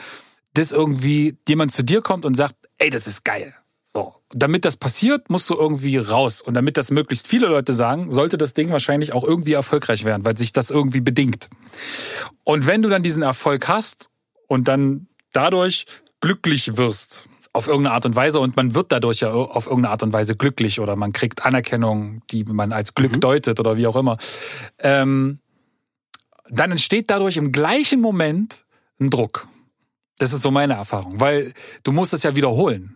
dass irgendwie jemand zu dir kommt und sagt, ey, das ist geil. So. Damit das passiert, musst du irgendwie raus. Und damit das möglichst viele Leute sagen, sollte das Ding wahrscheinlich auch irgendwie erfolgreich werden, weil sich das irgendwie bedingt. Und wenn du dann diesen Erfolg hast und dann dadurch glücklich wirst, auf irgendeine Art und Weise, und man wird dadurch ja auf irgendeine Art und Weise glücklich oder man kriegt Anerkennung, die man als Glück Mhm. deutet oder wie auch immer, ähm, dann entsteht dadurch im gleichen Moment ein Druck. Das ist so meine Erfahrung, weil du musst es ja wiederholen.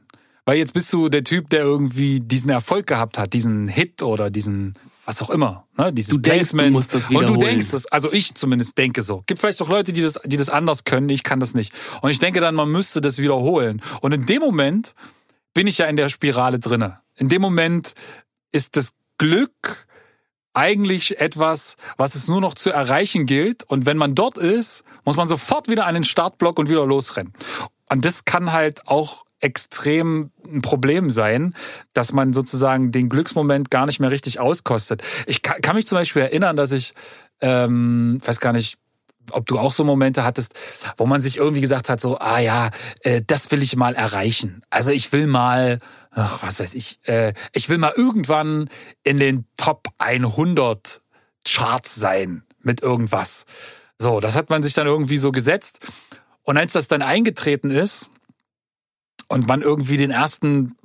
Weil jetzt bist du der Typ, der irgendwie diesen Erfolg gehabt hat, diesen Hit oder diesen, was auch immer, ne? dieses Du denkst, du Placement. musst das Und du wiederholen. denkst es, also ich zumindest denke so. Gibt vielleicht auch Leute, die das, die das anders können, ich kann das nicht. Und ich denke dann, man müsste das wiederholen. Und in dem Moment bin ich ja in der Spirale drinne. In dem Moment ist das Glück eigentlich etwas, was es nur noch zu erreichen gilt. Und wenn man dort ist, muss man sofort wieder an den Startblock und wieder losrennen. Und das kann halt auch extrem ein Problem sein, dass man sozusagen den Glücksmoment gar nicht mehr richtig auskostet. Ich kann, mich zum Beispiel erinnern, dass ich, ähm, weiß gar nicht, ob du auch so Momente hattest, wo man sich irgendwie gesagt hat, so, ah ja, äh, das will ich mal erreichen. Also ich will mal, ach, was weiß ich, äh, ich will mal irgendwann in den Top 100 Charts sein mit irgendwas. So, das hat man sich dann irgendwie so gesetzt. Und als das dann eingetreten ist und man irgendwie den ersten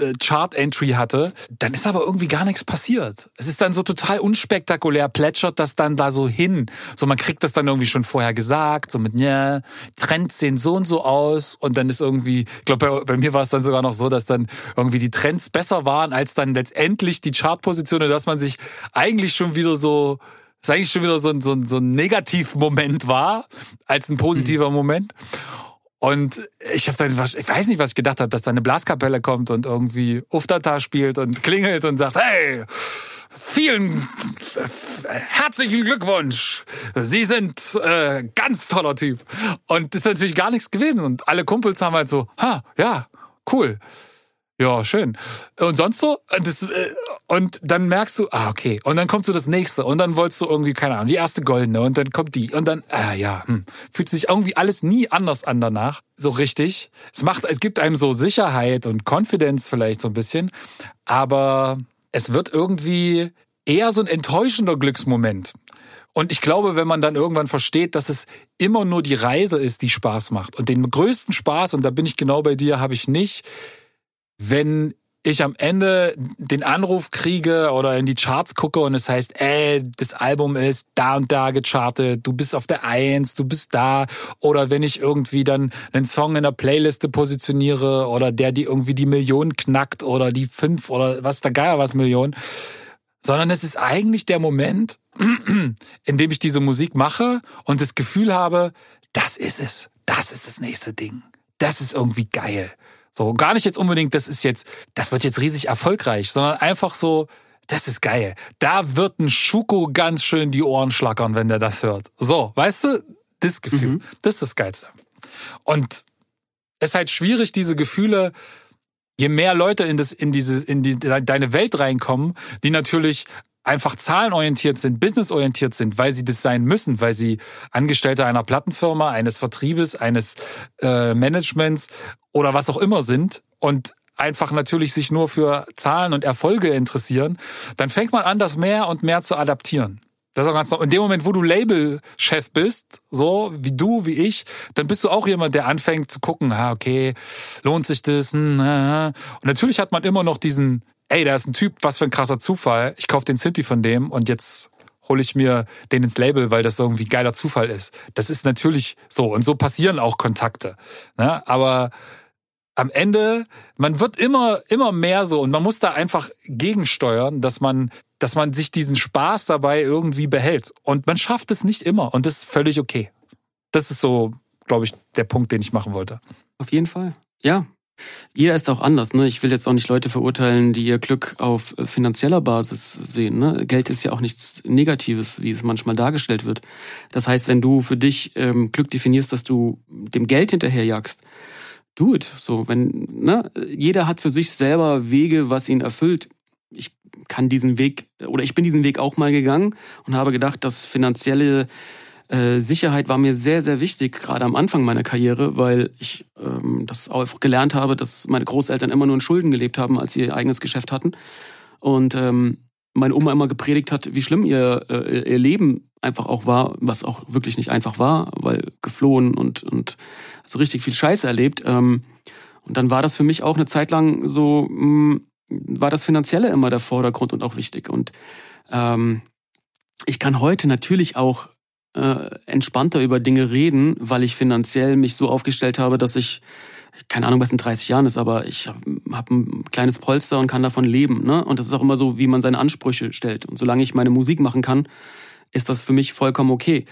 äh, Chart-Entry hatte, dann ist aber irgendwie gar nichts passiert. Es ist dann so total unspektakulär, plätschert das dann da so hin. So, man kriegt das dann irgendwie schon vorher gesagt, so mit, ja, Trends sehen so und so aus. Und dann ist irgendwie, ich glaube, bei, bei mir war es dann sogar noch so, dass dann irgendwie die Trends besser waren, als dann letztendlich die Chartpositionen, dass man sich eigentlich schon wieder so, es eigentlich schon wieder so ein, so ein, so ein Negativmoment war, als ein positiver Moment. Und ich habe dann, ich weiß nicht, was ich gedacht habe, dass da eine Blaskapelle kommt und irgendwie Uftata spielt und klingelt und sagt, hey, vielen herzlichen Glückwunsch. Sie sind äh, ganz toller Typ. Und das ist natürlich gar nichts gewesen. Und alle Kumpels haben halt so, ha, ja, cool. Ja, schön. Und sonst so? Das, äh, und dann merkst du, ah, okay. Und dann kommt so das nächste. Und dann wolltest du irgendwie, keine Ahnung, die erste goldene. Und dann kommt die. Und dann, ah, ja, hm. fühlt sich irgendwie alles nie anders an danach. So richtig. Es macht, es gibt einem so Sicherheit und Confidence vielleicht so ein bisschen. Aber es wird irgendwie eher so ein enttäuschender Glücksmoment. Und ich glaube, wenn man dann irgendwann versteht, dass es immer nur die Reise ist, die Spaß macht. Und den größten Spaß, und da bin ich genau bei dir, habe ich nicht, wenn ich am Ende den Anruf kriege oder in die Charts gucke und es heißt, ey, das Album ist da und da gechartet, du bist auf der Eins, du bist da. Oder wenn ich irgendwie dann einen Song in der Playliste positioniere oder der die irgendwie die Million knackt oder die fünf oder was da Geier was Millionen. Sondern es ist eigentlich der Moment, in dem ich diese Musik mache und das Gefühl habe, das ist es. Das ist das nächste Ding. Das ist irgendwie geil. So, gar nicht jetzt unbedingt, das ist jetzt, das wird jetzt riesig erfolgreich, sondern einfach so, das ist geil. Da wird ein Schuko ganz schön die Ohren schlackern, wenn der das hört. So, weißt du, das Gefühl, mhm. das ist das Geilste. Und es ist halt schwierig, diese Gefühle, je mehr Leute in das, in diese, in die, deine Welt reinkommen, die natürlich einfach zahlenorientiert sind, businessorientiert sind, weil sie das sein müssen, weil sie Angestellte einer Plattenfirma, eines Vertriebes, eines äh, Managements oder was auch immer sind und einfach natürlich sich nur für Zahlen und Erfolge interessieren, dann fängt man an, das mehr und mehr zu adaptieren. Das ist auch ganz In dem Moment, wo du Labelchef bist, so wie du, wie ich, dann bist du auch jemand, der anfängt zu gucken, ah, okay, lohnt sich das? Hm, und natürlich hat man immer noch diesen, ey, da ist ein Typ, was für ein krasser Zufall. Ich kaufe den Synthi von dem und jetzt hole ich mir den ins Label, weil das irgendwie geiler Zufall ist. Das ist natürlich so und so passieren auch Kontakte. Ne? Aber am Ende, man wird immer, immer mehr so und man muss da einfach gegensteuern, dass man, dass man sich diesen Spaß dabei irgendwie behält. Und man schafft es nicht immer und das ist völlig okay. Das ist so, glaube ich, der Punkt, den ich machen wollte. Auf jeden Fall. Ja. Jeder ist auch anders. Ne? Ich will jetzt auch nicht Leute verurteilen, die ihr Glück auf finanzieller Basis sehen. Ne? Geld ist ja auch nichts Negatives, wie es manchmal dargestellt wird. Das heißt, wenn du für dich ähm, Glück definierst, dass du dem Geld hinterherjagst, do it. So, wenn, ne, jeder hat für sich selber Wege, was ihn erfüllt. Ich kann diesen Weg, oder ich bin diesen Weg auch mal gegangen und habe gedacht, dass finanzielle äh, Sicherheit war mir sehr, sehr wichtig, gerade am Anfang meiner Karriere, weil ich ähm, das auch gelernt habe, dass meine Großeltern immer nur in Schulden gelebt haben, als sie ihr eigenes Geschäft hatten. Und ähm, meine Oma immer gepredigt hat, wie schlimm ihr, äh, ihr Leben einfach auch war, was auch wirklich nicht einfach war, weil geflohen und, und so richtig viel Scheiße erlebt. Ähm, und dann war das für mich auch eine Zeit lang so, mh, mm, war das Finanzielle immer der Vordergrund und auch wichtig. Und ähm, ich kann heute natürlich auch äh, entspannter über Dinge reden, weil ich finanziell mich so aufgestellt habe, dass ich keine Ahnung, was in 30 Jahren ist, aber ich habe ein kleines Polster und kann davon leben. Ne? Und das ist auch immer so, wie man seine Ansprüche stellt. Und solange ich meine Musik machen kann, ist das für mich vollkommen okay.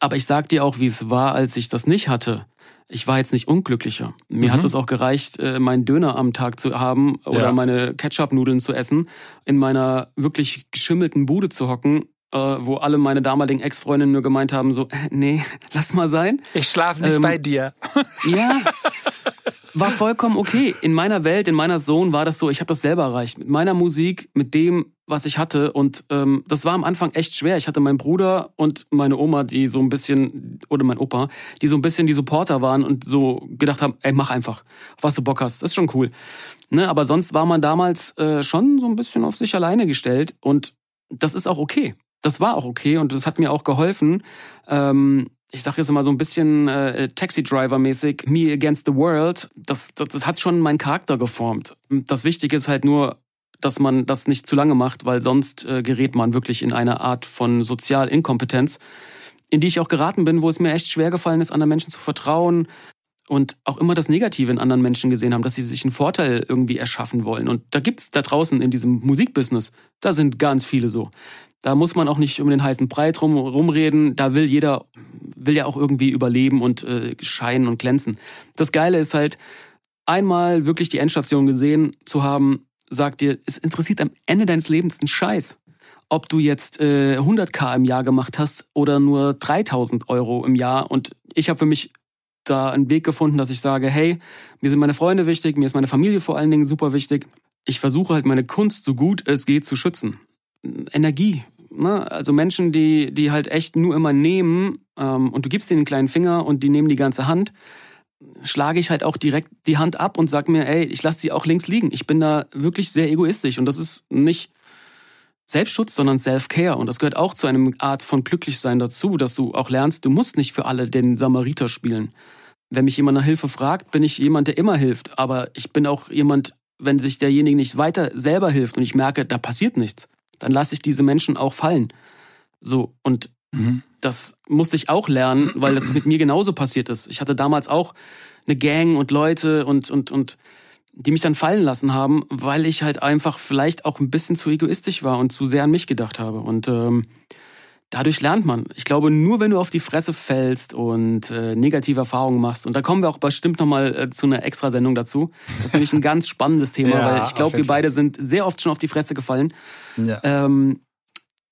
Aber ich sag dir auch, wie es war, als ich das nicht hatte. Ich war jetzt nicht unglücklicher. Mir mhm. hat es auch gereicht, äh, meinen Döner am Tag zu haben oder ja. meine Ketchup-Nudeln zu essen, in meiner wirklich geschimmelten Bude zu hocken äh, wo alle meine damaligen Ex-Freundinnen nur gemeint haben, so, äh, nee, lass mal sein. Ich schlafe nicht ähm, bei dir. Ja, war vollkommen okay. In meiner Welt, in meiner Sohn war das so, ich habe das selber erreicht. Mit meiner Musik, mit dem, was ich hatte. Und ähm, das war am Anfang echt schwer. Ich hatte meinen Bruder und meine Oma, die so ein bisschen, oder mein Opa, die so ein bisschen die Supporter waren und so gedacht haben, ey, mach einfach, was du Bock hast. Das ist schon cool. Ne, aber sonst war man damals äh, schon so ein bisschen auf sich alleine gestellt und das ist auch okay das war auch okay und das hat mir auch geholfen. Ähm, ich sage jetzt mal so ein bisschen äh, Taxi-Driver-mäßig, me against the world. Das, das, das hat schon meinen Charakter geformt. Das Wichtige ist halt nur, dass man das nicht zu lange macht, weil sonst äh, gerät man wirklich in eine Art von Sozialinkompetenz, in die ich auch geraten bin, wo es mir echt schwer gefallen ist, anderen Menschen zu vertrauen, und auch immer das Negative in anderen Menschen gesehen haben, dass sie sich einen Vorteil irgendwie erschaffen wollen. Und da gibt's da draußen in diesem Musikbusiness, da sind ganz viele so. Da muss man auch nicht um den heißen Brei drum rumreden. Da will jeder, will ja auch irgendwie überleben und äh, scheinen und glänzen. Das Geile ist halt, einmal wirklich die Endstation gesehen zu haben, sagt dir, es interessiert am Ende deines Lebens einen Scheiß. Ob du jetzt äh, 100k im Jahr gemacht hast oder nur 3000 Euro im Jahr. Und ich habe für mich da einen Weg gefunden, dass ich sage, hey, mir sind meine Freunde wichtig, mir ist meine Familie vor allen Dingen super wichtig. Ich versuche halt meine Kunst so gut es geht zu schützen. Energie. Ne? Also Menschen, die, die halt echt nur immer nehmen ähm, und du gibst ihnen einen kleinen Finger und die nehmen die ganze Hand, schlage ich halt auch direkt die Hand ab und sag mir, ey, ich lasse sie auch links liegen. Ich bin da wirklich sehr egoistisch und das ist nicht Selbstschutz, sondern Self-Care. Und das gehört auch zu einem Art von Glücklichsein dazu, dass du auch lernst, du musst nicht für alle den Samariter spielen. Wenn mich jemand nach Hilfe fragt, bin ich jemand, der immer hilft. Aber ich bin auch jemand, wenn sich derjenige nicht weiter selber hilft und ich merke, da passiert nichts, dann lasse ich diese Menschen auch fallen. So, und mhm. das musste ich auch lernen, weil das mit mir genauso passiert ist. Ich hatte damals auch eine Gang und Leute und, und, und die mich dann fallen lassen haben, weil ich halt einfach vielleicht auch ein bisschen zu egoistisch war und zu sehr an mich gedacht habe. Und ähm, dadurch lernt man. Ich glaube, nur wenn du auf die Fresse fällst und äh, negative Erfahrungen machst, und da kommen wir auch bestimmt nochmal äh, zu einer Extrasendung dazu. Das ist nämlich ein ganz spannendes Thema, ja, weil ich glaube, wir beide sind sehr oft schon auf die Fresse gefallen. Ja. Ähm,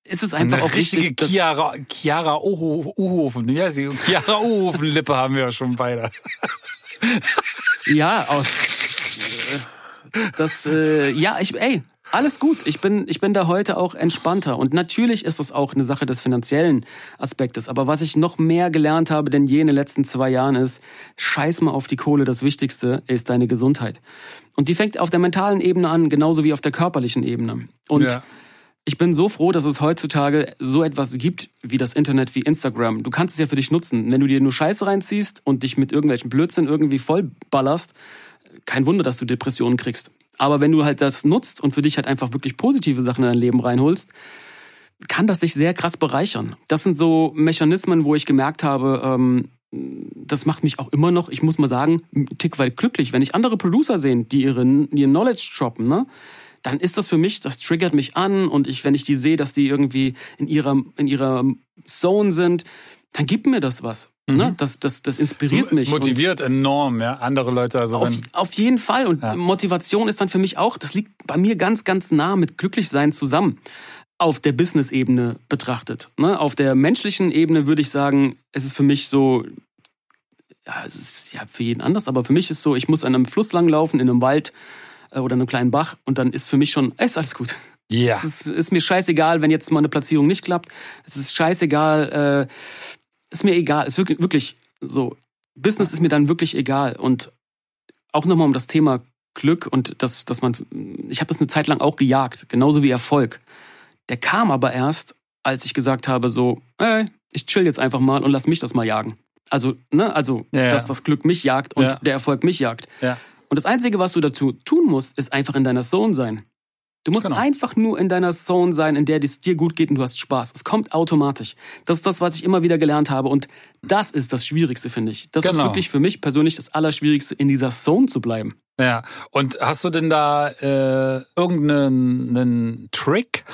ist es einfach eine auch richtige wichtig, Chiara, Chiara Uhofen, ja, sie, Chiara Uhofen Lippe haben wir ja schon beide. ja, auch, das, äh, ja, ich, ey, alles gut. Ich bin, ich bin da heute auch entspannter. Und natürlich ist das auch eine Sache des finanziellen Aspektes. Aber was ich noch mehr gelernt habe denn je in den letzten zwei Jahren ist, scheiß mal auf die Kohle. Das Wichtigste ist deine Gesundheit. Und die fängt auf der mentalen Ebene an, genauso wie auf der körperlichen Ebene. Und ja. ich bin so froh, dass es heutzutage so etwas gibt wie das Internet, wie Instagram. Du kannst es ja für dich nutzen. Wenn du dir nur Scheiße reinziehst und dich mit irgendwelchen Blödsinn irgendwie vollballerst, kein Wunder, dass du Depressionen kriegst. Aber wenn du halt das nutzt und für dich halt einfach wirklich positive Sachen in dein Leben reinholst, kann das sich sehr krass bereichern. Das sind so Mechanismen, wo ich gemerkt habe, ähm, das macht mich auch immer noch, ich muss mal sagen, ein Tick weit glücklich. Wenn ich andere Producer sehe, die ihren, ihren Knowledge droppen, ne, dann ist das für mich, das triggert mich an und ich, wenn ich die sehe, dass die irgendwie in ihrer, in ihrer Zone sind, dann gibt mir das was. Ne? Mhm. Ne? Das, das, das inspiriert mich. Es motiviert enorm, ja, andere Leute. Also auf, auf jeden Fall. Und ja. Motivation ist dann für mich auch, das liegt bei mir ganz, ganz nah mit Glücklichsein zusammen. Auf der Business-Ebene betrachtet. Ne? Auf der menschlichen Ebene würde ich sagen, es ist für mich so, ja, es ist ja für jeden anders, aber für mich ist so, ich muss an einem Fluss langlaufen, in einem Wald äh, oder einem kleinen Bach und dann ist für mich schon, ist alles gut. Ja. Es ist, ist, mir scheißegal, wenn jetzt mal eine Platzierung nicht klappt. Es ist scheißegal, äh, ist mir egal. Ist wirklich, wirklich so. Business ist mir dann wirklich egal. Und auch nochmal um das Thema Glück und das, dass man, ich habe das eine Zeit lang auch gejagt, genauso wie Erfolg. Der kam aber erst, als ich gesagt habe, so, ey, ich chill jetzt einfach mal und lass mich das mal jagen. Also, ne, also, ja, dass das Glück mich jagt und ja. der Erfolg mich jagt. Ja. Und das Einzige, was du dazu tun musst, ist einfach in deiner Zone sein. Du musst genau. einfach nur in deiner Zone sein, in der es dir gut geht und du hast Spaß. Es kommt automatisch. Das ist das, was ich immer wieder gelernt habe. Und das ist das Schwierigste, finde ich. Das genau. ist wirklich für mich persönlich das Allerschwierigste, in dieser Zone zu bleiben. Ja, und hast du denn da äh, irgendeinen Trick,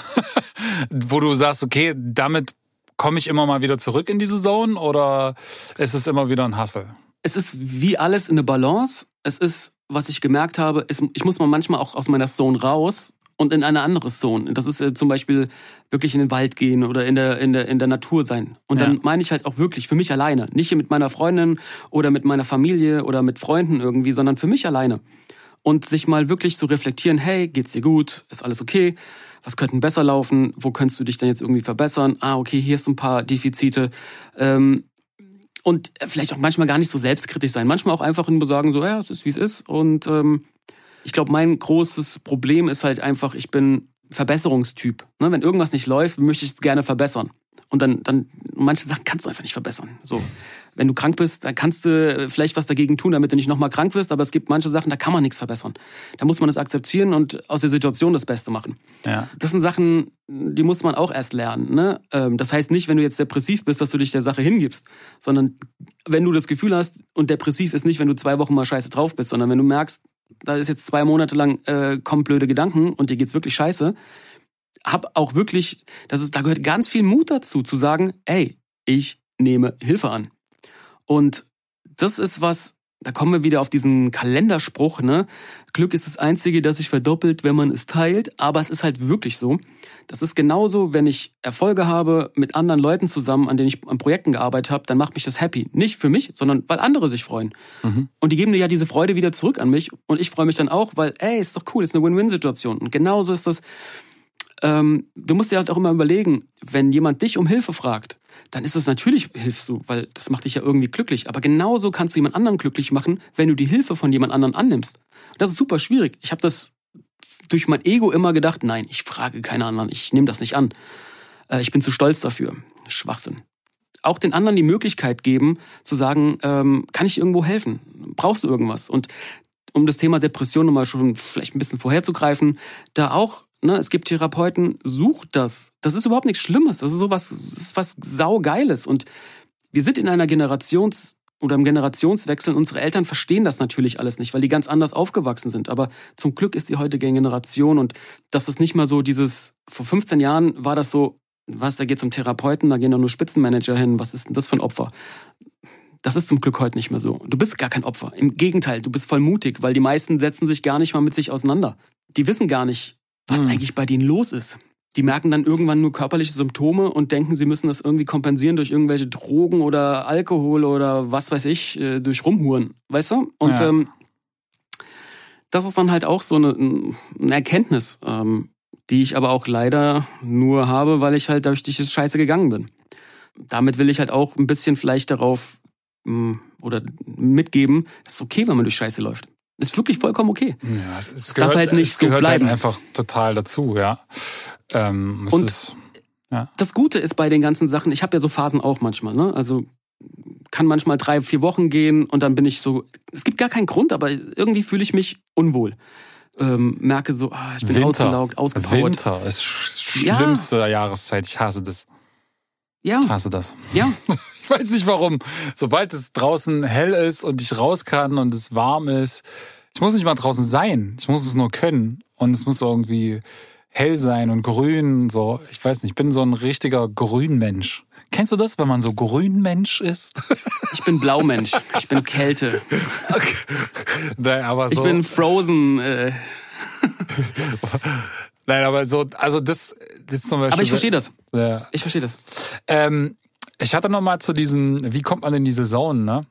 wo du sagst, okay, damit komme ich immer mal wieder zurück in diese Zone oder ist es immer wieder ein Hustle? Es ist wie alles in eine Balance. Es ist, was ich gemerkt habe, ist, ich muss mal manchmal auch aus meiner Zone raus und in eine andere Zone. Das ist äh, zum Beispiel wirklich in den Wald gehen oder in der, in der, in der Natur sein. Und dann ja. meine ich halt auch wirklich für mich alleine. Nicht hier mit meiner Freundin oder mit meiner Familie oder mit Freunden irgendwie, sondern für mich alleine. Und sich mal wirklich zu so reflektieren, hey, geht's dir gut? Ist alles okay? Was könnte besser laufen? Wo könntest du dich denn jetzt irgendwie verbessern? Ah, okay, hier ist ein paar Defizite. Ähm, und vielleicht auch manchmal gar nicht so selbstkritisch sein. Manchmal auch einfach nur sagen, so, ja, es ist wie es ist. Und ähm, ich glaube, mein großes Problem ist halt einfach, ich bin Verbesserungstyp. Ne? Wenn irgendwas nicht läuft, möchte ich es gerne verbessern. Und dann, dann, manche Sachen kannst du einfach nicht verbessern. So. Wenn du krank bist, dann kannst du vielleicht was dagegen tun, damit du nicht nochmal krank wirst, aber es gibt manche Sachen, da kann man nichts verbessern. Da muss man es akzeptieren und aus der Situation das Beste machen. Ja. Das sind Sachen, die muss man auch erst lernen. Ne? Ähm, das heißt nicht, wenn du jetzt depressiv bist, dass du dich der Sache hingibst, sondern wenn du das Gefühl hast, und depressiv ist nicht, wenn du zwei Wochen mal scheiße drauf bist, sondern wenn du merkst, da ist jetzt zwei Monate lang, äh, kommen blöde Gedanken und dir geht's wirklich scheiße, habe auch wirklich, das ist, da gehört ganz viel Mut dazu, zu sagen, ey, ich nehme Hilfe an. Und das ist was, da kommen wir wieder auf diesen Kalenderspruch, ne? Glück ist das Einzige, das sich verdoppelt, wenn man es teilt. Aber es ist halt wirklich so. Das ist genauso, wenn ich Erfolge habe mit anderen Leuten zusammen, an denen ich an Projekten gearbeitet habe, dann macht mich das happy. Nicht für mich, sondern weil andere sich freuen. Mhm. Und die geben dir ja diese Freude wieder zurück an mich. Und ich freue mich dann auch, weil, ey, ist doch cool, ist eine Win-Win-Situation. Und genauso ist das. Ähm, du musst dir halt auch immer überlegen, wenn jemand dich um Hilfe fragt, dann ist es natürlich, hilfst du, weil das macht dich ja irgendwie glücklich. Aber genauso kannst du jemand anderen glücklich machen, wenn du die Hilfe von jemand anderen annimmst. Das ist super schwierig. Ich habe das durch mein Ego immer gedacht, nein, ich frage keine anderen, ich nehme das nicht an. Äh, ich bin zu stolz dafür. Schwachsinn. Auch den anderen die Möglichkeit geben, zu sagen, ähm, kann ich irgendwo helfen? Brauchst du irgendwas? Und um das Thema Depression nochmal schon vielleicht ein bisschen vorherzugreifen, da auch Ne, es gibt Therapeuten, sucht das. Das ist überhaupt nichts Schlimmes. Das ist sowas, das ist was saugeiles. Und wir sind in einer Generations- oder im Generationswechsel. Unsere Eltern verstehen das natürlich alles nicht, weil die ganz anders aufgewachsen sind. Aber zum Glück ist die heutige Generation und das ist nicht mal so dieses, vor 15 Jahren war das so, was, da geht zum Therapeuten, da gehen doch nur Spitzenmanager hin. Was ist denn das für ein Opfer? Das ist zum Glück heute nicht mehr so. Du bist gar kein Opfer. Im Gegenteil, du bist voll mutig, weil die meisten setzen sich gar nicht mal mit sich auseinander. Die wissen gar nicht, was hm. eigentlich bei denen los ist. Die merken dann irgendwann nur körperliche Symptome und denken, sie müssen das irgendwie kompensieren durch irgendwelche Drogen oder Alkohol oder was weiß ich, äh, durch Rumhuren. Weißt du? Und ja. ähm, das ist dann halt auch so eine, eine Erkenntnis, ähm, die ich aber auch leider nur habe, weil ich halt durch diese Scheiße gegangen bin. Damit will ich halt auch ein bisschen vielleicht darauf hm, oder mitgeben, es ist okay, wenn man durch Scheiße läuft. Ist wirklich vollkommen okay. Ja, es, es gehört, darf halt nicht so halt bleiben. Halt einfach total dazu, ja. Ähm, Und ist, ja. das Gute ist bei den ganzen Sachen, ich habe ja so Phasen auch manchmal, ne? Also kann manchmal drei, vier Wochen gehen und dann bin ich so, es gibt gar keinen Grund, aber irgendwie fühle ich mich unwohl. Ähm, merke so, ah, ich bin Winter. ausgelaugt, ausgepowert. Winter ist schlimmste ja. Jahreszeit. Ich hasse das. Ja. Ich hasse das. Ja. Ich weiß nicht warum. Sobald es draußen hell ist und ich raus kann und es warm ist, ich muss nicht mal draußen sein. Ich muss es nur können. Und es muss irgendwie hell sein und grün. So, ich weiß nicht, ich bin so ein richtiger Grünmensch. Kennst du das, wenn man so Grünmensch ist? Ich bin Blaumensch. Ich bin Kälte. Okay. Nein, aber so. Ich bin Frozen. Äh. Nein, aber so, also das, das ist zum Beispiel. Aber ich verstehe das. Ja. Ich verstehe das. Ähm, ich hatte noch mal zu diesen, wie kommt man in die Saison, ne?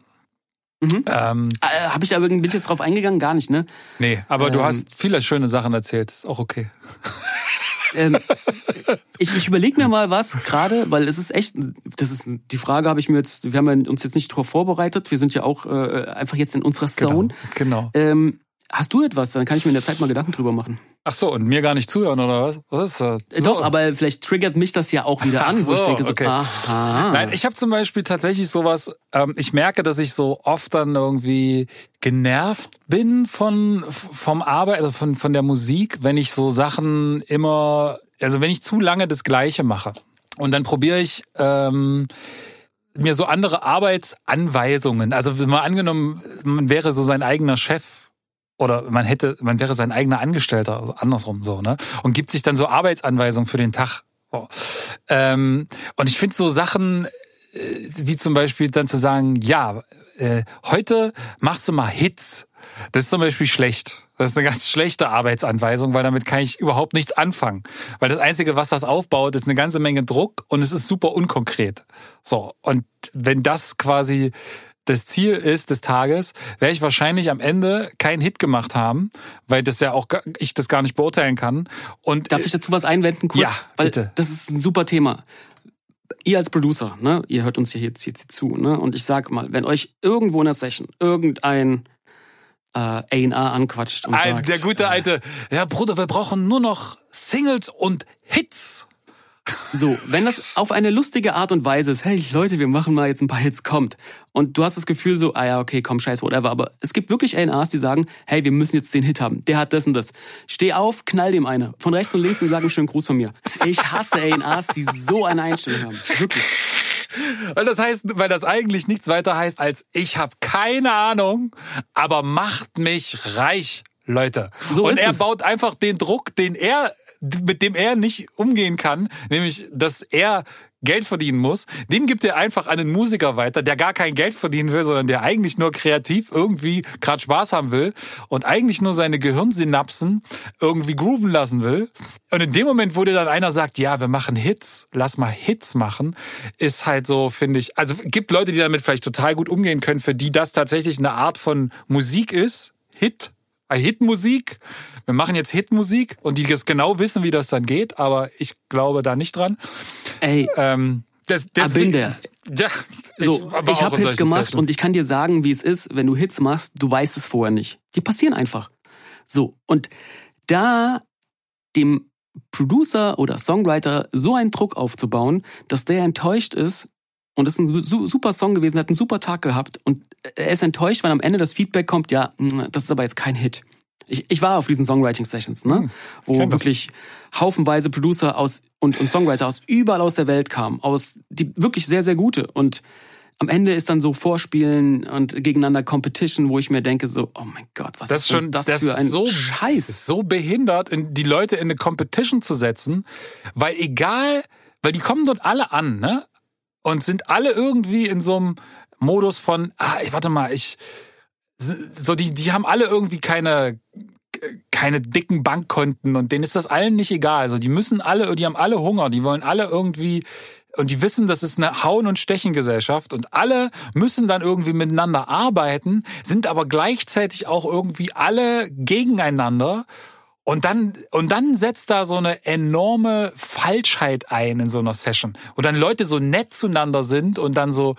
Mhm. Ähm, äh, Habe ich aber bin ich jetzt drauf eingegangen? Gar nicht, ne? Nee, aber ähm, du hast viele schöne Sachen erzählt. Ist auch okay. ähm, ich ich überlege mir mal was gerade, weil es ist echt, das ist die Frage, habe ich mir jetzt, wir haben uns jetzt nicht darauf vorbereitet, wir sind ja auch äh, einfach jetzt in unserer Zone. Genau. genau. Ähm, Hast du etwas? Dann kann ich mir in der Zeit mal Gedanken drüber machen. Ach so, und mir gar nicht zuhören, oder was? Was ist das? Äh, so. Doch, aber vielleicht triggert mich das ja auch wieder an, so, wo ich denke so, okay. aha. Nein, ich habe zum Beispiel tatsächlich sowas, ähm, ich merke, dass ich so oft dann irgendwie genervt bin von, vom Arbeit, also von, von der Musik, wenn ich so Sachen immer, also wenn ich zu lange das Gleiche mache. Und dann probiere ich, ähm, mir so andere Arbeitsanweisungen. Also mal angenommen, man wäre so sein eigener Chef oder man hätte, man wäre sein eigener Angestellter, also andersrum so, ne? Und gibt sich dann so Arbeitsanweisungen für den Tag. Oh. Ähm, und ich finde so Sachen, äh, wie zum Beispiel dann zu sagen, ja, äh, heute machst du mal Hits. Das ist zum Beispiel schlecht. Das ist eine ganz schlechte Arbeitsanweisung, weil damit kann ich überhaupt nichts anfangen. Weil das Einzige, was das aufbaut, ist eine ganze Menge Druck und es ist super unkonkret. So. Und wenn das quasi das Ziel ist des Tages, werde ich wahrscheinlich am Ende keinen Hit gemacht haben, weil das ja auch ich das gar nicht beurteilen kann. Und darf ich dazu was einwenden kurz? Ja, weil bitte. Das ist ein super Thema. Ihr als Producer, ne, ihr hört uns hier jetzt, jetzt zu, ne, und ich sag mal, wenn euch irgendwo in der Session irgendein äh, A&R anquatscht und ein, sagt, der gute alte, ja Bruder, wir brauchen nur noch Singles und Hits. So, wenn das auf eine lustige Art und Weise ist, hey Leute, wir machen mal jetzt ein paar Hits, kommt. Und du hast das Gefühl so, ah ja, okay, komm, scheiß, whatever. Aber es gibt wirklich A&Rs, die sagen, hey, wir müssen jetzt den Hit haben. Der hat das und das. Steh auf, knall dem eine. Von rechts und links und sag einen schönen Gruß von mir. Ich hasse A&Rs, die so eine Einstellung haben. Wirklich. Weil das heißt, weil das eigentlich nichts weiter heißt als ich habe keine Ahnung, aber macht mich reich, Leute. So und er es. baut einfach den Druck, den er mit dem er nicht umgehen kann, nämlich, dass er Geld verdienen muss, den gibt er einfach einen Musiker weiter, der gar kein Geld verdienen will, sondern der eigentlich nur kreativ irgendwie gerade Spaß haben will und eigentlich nur seine Gehirnsynapsen irgendwie grooven lassen will. Und in dem Moment, wo dir dann einer sagt, ja, wir machen Hits, lass mal Hits machen, ist halt so, finde ich, also gibt Leute, die damit vielleicht total gut umgehen können, für die das tatsächlich eine Art von Musik ist, Hit, Hitmusik. Wir machen jetzt Hitmusik und die das genau wissen, wie das dann geht, aber ich glaube da nicht dran. Ey, Ähm, das, bin der. Ja, So, war ich, habe Hits gemacht Sessions. und ich kann dir sagen, wie es ist, wenn du Hits machst, du weißt es vorher nicht. Die passieren einfach. So, und da dem Producer oder Songwriter so einen Druck aufzubauen, dass der enttäuscht ist und es ist ein su super Song gewesen, hat einen super Tag gehabt und er ist enttäuscht, weil am Ende das Feedback kommt, ja, mh, das ist aber jetzt kein Hit. Ich, ich war auf diesen Songwriting-Sessions, ne? wo kenn das. wirklich haufenweise Producer aus und, und Songwriter aus überall aus der Welt kamen, aus die wirklich sehr, sehr gute. Und am Ende ist dann so Vorspielen und gegeneinander Competition, wo ich mir denke, so, oh mein Gott, was das ist schon das das für ein ist so, Scheiß? ist so behindert, in, die Leute in eine Competition zu setzen, weil egal, weil die kommen dort alle an, ne? Und sind alle irgendwie in so einem Modus von, ah, warte mal, ich, so die, die haben alle irgendwie keine, keine dicken Bankkonten und denen ist das allen nicht egal. Also die müssen alle, die haben alle Hunger, die wollen alle irgendwie und die wissen, das ist eine Hauen- und Stechengesellschaft und alle müssen dann irgendwie miteinander arbeiten, sind aber gleichzeitig auch irgendwie alle gegeneinander. Und dann, und dann setzt da so eine enorme Falschheit ein in so einer Session. Und dann Leute so nett zueinander sind und dann so,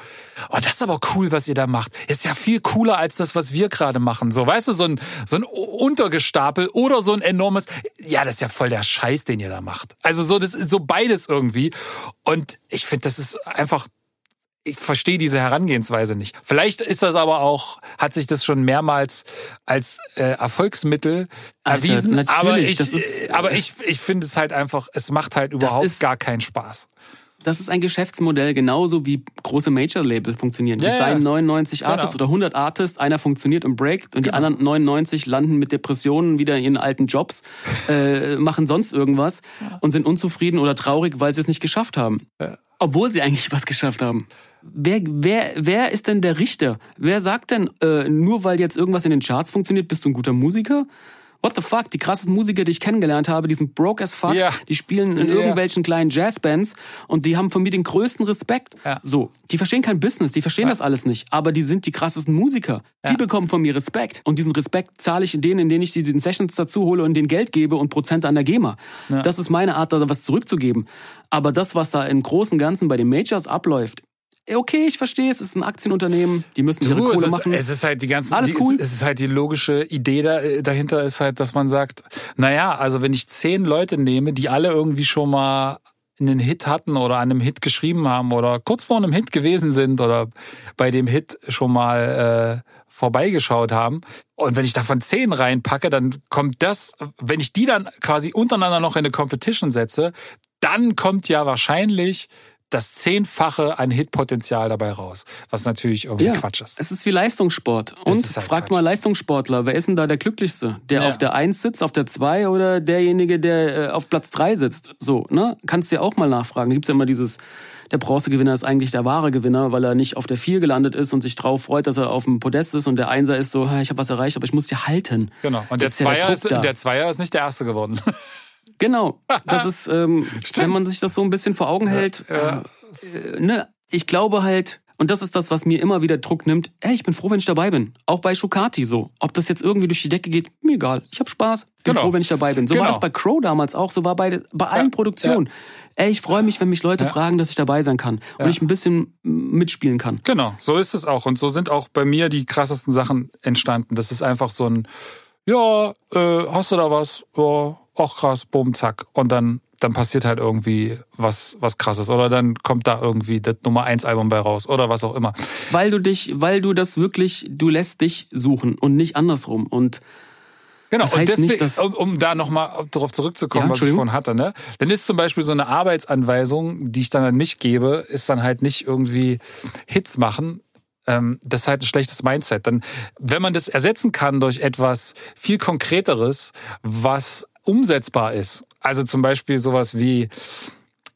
oh, das ist aber cool, was ihr da macht. Ist ja viel cooler als das, was wir gerade machen. So, weißt du, so ein, so ein Untergestapel oder so ein enormes, ja, das ist ja voll der Scheiß, den ihr da macht. Also so, das so beides irgendwie. Und ich finde, das ist einfach ich verstehe diese Herangehensweise nicht. Vielleicht ist das aber auch, hat sich das schon mehrmals als äh, Erfolgsmittel Alter, erwiesen. aber ich, ist, äh, aber ich, ich finde es halt einfach, es macht halt überhaupt ist- gar keinen Spaß. Das ist ein Geschäftsmodell, genauso wie große Major-Labels funktionieren. Ja, ja. seien 99 Artists Genau. oder 100 Artists, einer funktioniert und breakt und die anderen 99 landen mit Depressionen wieder in ihren alten Jobs, äh, machen sonst irgendwas und sind unzufrieden oder traurig, weil sie es nicht geschafft haben. Obwohl sie eigentlich was geschafft haben. Wer, wer, wer ist denn der Richter? Wer sagt denn, äh, nur weil jetzt irgendwas in den Charts funktioniert, bist du ein guter Musiker? What the fuck? Die krassesten Musiker, die ich kennengelernt habe, die sind broke as fuck. Ja. Die spielen in Ja. irgendwelchen kleinen Jazzbands und die haben von mir den größten Respekt. Ja. So, die verstehen kein Business, die verstehen das alles nicht, aber die sind die krassesten Musiker. Die bekommen von mir Respekt und diesen Respekt zahle ich in denen, in denen ich die den Sessions dazu hole und denen Geld gebe und Prozente an der GEMA. Das ist meine Art, da was zurückzugeben. Aber das, was da im großen und Ganzen bei den Majors abläuft, okay, ich verstehe, es ist ein Aktienunternehmen, die müssen ihre Du, Kohle es, ist, machen. es ist halt die ganze, Alles die, cool. Es, ist halt die logische Idee da, dahinter ist halt, dass man sagt, naja, also wenn ich zehn Leute nehme, die alle irgendwie schon mal einen Hit hatten oder an einem Hit geschrieben haben oder kurz vor einem Hit gewesen sind oder bei dem Hit schon mal äh, vorbeigeschaut haben. Und wenn ich davon zehn reinpacke, dann kommt das, wenn ich die dann quasi untereinander noch in eine Competition setze, dann kommt ja wahrscheinlich das Zehnfache an Hitpotenzial dabei raus. Was natürlich irgendwie Quatsch ist. Es ist wie Leistungssport. Und halt fragt Quatsch. mal Leistungssportler, wer ist denn da der Glücklichste? Der Ja. auf der 1 sitzt, auf der 2 oder derjenige, der äh, auf Platz 3 sitzt? So, ne? Kannst du ja auch mal nachfragen. Da gibt's ja immer dieses, der Bronzegewinner ist eigentlich der wahre Gewinner, weil er nicht auf der 4 gelandet ist und sich drauf freut, dass er auf dem Podest ist und der Einser ist so, "Ha, ich habe was erreicht, aber ich muss ja halten. Genau. Und der ja der Zweier, ist, der Zweier ist nicht der Erste geworden. Genau. Das ist, ähm, wenn man sich das so ein bisschen vor Augen hält, ja. äh, ne, ich glaube halt, und das ist das, was mir immer wieder Druck nimmt, ey, ich bin froh, wenn ich dabei bin. Auch bei Shokati so. Ob das jetzt irgendwie durch die Decke geht, mir egal. Ich habe Spaß. Bin Genau. froh, wenn ich dabei bin. So war Genau. das bei Crow damals auch, so war bei, bei allen Produktionen. Ey, ich freue mich, wenn mich Leute fragen, dass ich dabei sein kann und ich ein bisschen mitspielen kann. Genau, so ist es auch. Und so sind auch bei mir die krassesten Sachen entstanden. Das ist einfach so ein, ja, äh, hast du da was? Ja, auch krass, bumm, zack. Und dann, dann passiert halt irgendwie was, was krasses. Oder dann kommt da irgendwie das Nummer 1 Album bei raus oder was auch immer. Weil du dich, weil du das wirklich, du lässt dich suchen und nicht andersrum. Und Genau, Das und deswegen, nicht, dass- um, um da nochmal darauf zurückzukommen, Ja, was ich vorhin hatte, ne? Dann ist zum Beispiel so eine Arbeitsanweisung, die ich dann an mich gebe, ist dann halt nicht irgendwie Hits machen. Ähm, das ist halt ein schlechtes Mindset. Dann, wenn man das ersetzen kann durch etwas viel Konkreteres, was umsetzbar ist. Also zum Beispiel sowas wie,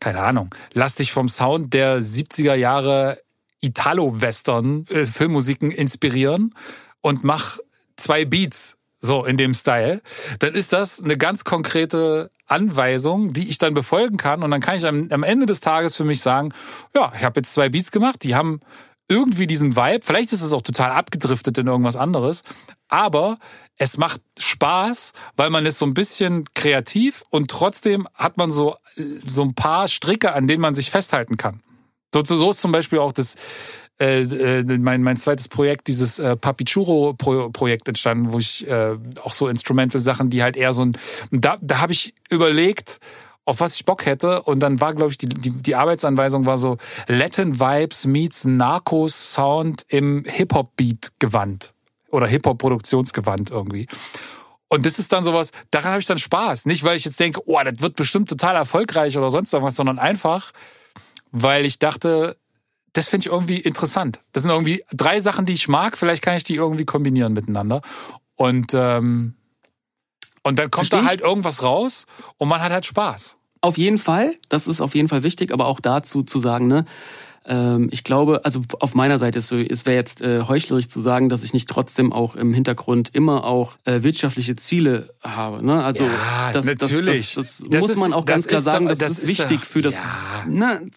keine Ahnung, lass dich vom Sound der 70er Jahre Italo-Western äh, Filmmusiken inspirieren und mach zwei Beats so in dem Style, dann ist das eine ganz konkrete Anweisung, die ich dann befolgen kann. Und dann kann ich am, am Ende des Tages für mich sagen, ja, ich habe jetzt zwei Beats gemacht, die haben irgendwie diesen Vibe, vielleicht ist es auch total abgedriftet in irgendwas anderes, aber es macht Spaß, weil man ist so ein bisschen kreativ und trotzdem hat man so, so ein paar Stricke, an denen man sich festhalten kann. So, so ist zum Beispiel auch das, äh, äh, mein, mein zweites Projekt, dieses äh, Papichuro-Projekt entstanden, wo ich äh, auch so Instrumental-Sachen, die halt eher so ein. Da, da habe ich überlegt, auf was ich Bock hätte. Und dann war, glaube ich, die, die, die Arbeitsanweisung war so Latin Vibes meets Narcos Sound im Hip-Hop-Beat-Gewand. Oder Hip-Hop-Produktionsgewand irgendwie. Und das ist dann sowas, daran habe ich dann Spaß. Nicht, weil ich jetzt denke, oh, das wird bestimmt total erfolgreich oder sonst irgendwas, sondern einfach, weil ich dachte, das finde ich irgendwie interessant. Das sind irgendwie drei Sachen, die ich mag. Vielleicht kann ich die irgendwie kombinieren miteinander. Und, ähm, und dann kommt Versteh da halt irgendwas raus und man hat halt Spaß. Auf jeden Fall, das ist auf jeden Fall wichtig, aber auch dazu zu sagen, ne, ich glaube, also auf meiner Seite ist so, es wäre jetzt äh, heuchlerisch zu sagen, dass ich nicht trotzdem auch im Hintergrund immer auch äh, wirtschaftliche Ziele habe. Ne? Also ja, das, natürlich. das, das, das, muss man auch ganz klar sagen, das, ist, wichtig für das. Ja. Ne,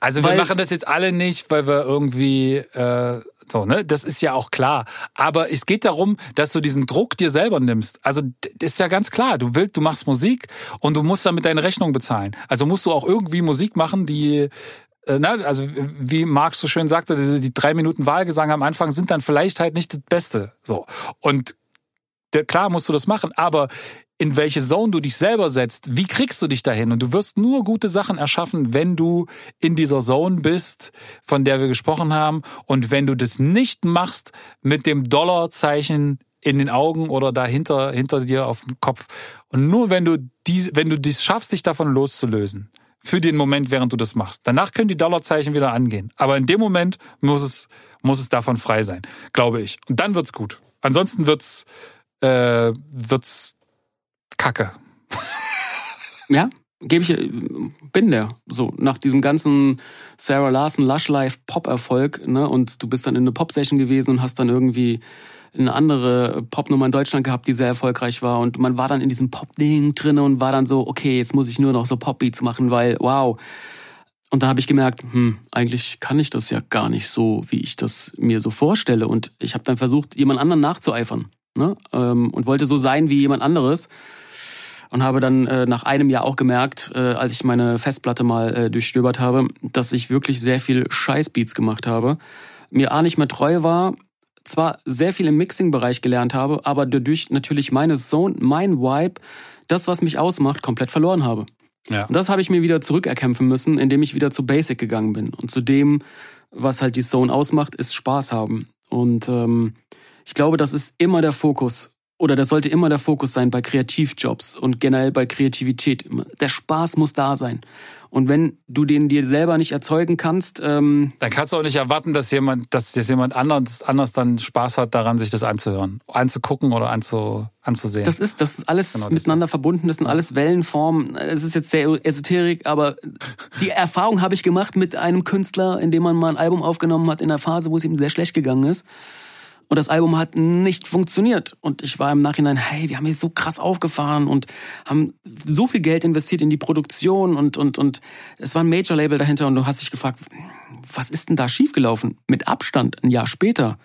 also wir machen das jetzt alle nicht, weil wir irgendwie äh, so, ne? Das ist ja auch klar. Aber es geht darum, dass du diesen Druck dir selber nimmst. Also das ist ja ganz klar. Du willst, du machst Musik und du musst damit deine Rechnung bezahlen. Also musst du auch irgendwie Musik machen, die na, also wie Marx so schön sagte, die, die drei Minuten Wahlgesang am Anfang sind dann vielleicht halt nicht das Beste. So und der, klar musst du das machen, aber in welche Zone du dich selber setzt, wie kriegst du dich dahin? Und du wirst nur gute Sachen erschaffen, wenn du in dieser Zone bist, von der wir gesprochen haben. Und wenn du das nicht machst mit dem Dollarzeichen in den Augen oder dahinter hinter dir auf dem Kopf. Und nur wenn du die, wenn du dies schaffst, dich davon loszulösen, für den Moment, während du das machst. Danach können die Dollarzeichen wieder angehen. Aber in dem Moment muss es, muss es davon frei sein, glaube ich. Und dann wird's gut. Ansonsten wird's, äh, wird's Kacke. Ja, gebe ich, bin der. So, nach diesem ganzen Sarah Larson Lush Life Pop-Erfolg, ne, und du bist dann in eine Pop-Session gewesen und hast dann irgendwie eine andere Popnummer in Deutschland gehabt, die sehr erfolgreich war. Und man war dann in diesem Pop-Ding drin und war dann so, okay, jetzt muss ich nur noch so Pop-Beats machen, weil, wow. Und da habe ich gemerkt, hm, eigentlich kann ich das ja gar nicht so, wie ich das mir so vorstelle. Und ich habe dann versucht, jemand anderen nachzueifern. Ne? Ähm, und wollte so sein wie jemand anderes und habe dann äh, nach einem Jahr auch gemerkt, äh, als ich meine Festplatte mal äh, durchstöbert habe, dass ich wirklich sehr viel Scheißbeats gemacht habe. Mir A nicht mehr treu war, zwar sehr viel im Mixing-Bereich gelernt habe, aber dadurch natürlich meine Zone, mein Vibe, das, was mich ausmacht, komplett verloren habe. Ja. Und das habe ich mir wieder zurückerkämpfen müssen, indem ich wieder zu Basic gegangen bin. Und zu dem, was halt die Zone ausmacht, ist Spaß haben. Und ähm, ich glaube, das ist immer der Fokus oder das sollte immer der Fokus sein bei Kreativjobs und generell bei Kreativität. Der Spaß muss da sein. Und wenn du den dir selber nicht erzeugen kannst, ähm dann kannst du auch nicht erwarten, dass jemand, dass, dass jemand anders, anders dann Spaß hat, daran sich das anzuhören, anzugucken oder anzu, anzusehen. Das ist, das ist alles genau miteinander verbunden. Das sind alles Wellenformen. Es ist jetzt sehr esoterik, aber die Erfahrung habe ich gemacht mit einem Künstler, in dem man mal ein Album aufgenommen hat in einer Phase, wo es ihm sehr schlecht gegangen ist. Und das Album hat nicht funktioniert. Und ich war im Nachhinein, hey, wir haben hier so krass aufgefahren und haben so viel Geld investiert in die Produktion und, und, und es war ein Major-Label dahinter und du hast dich gefragt, was ist denn da schiefgelaufen? Mit Abstand, ein Jahr später,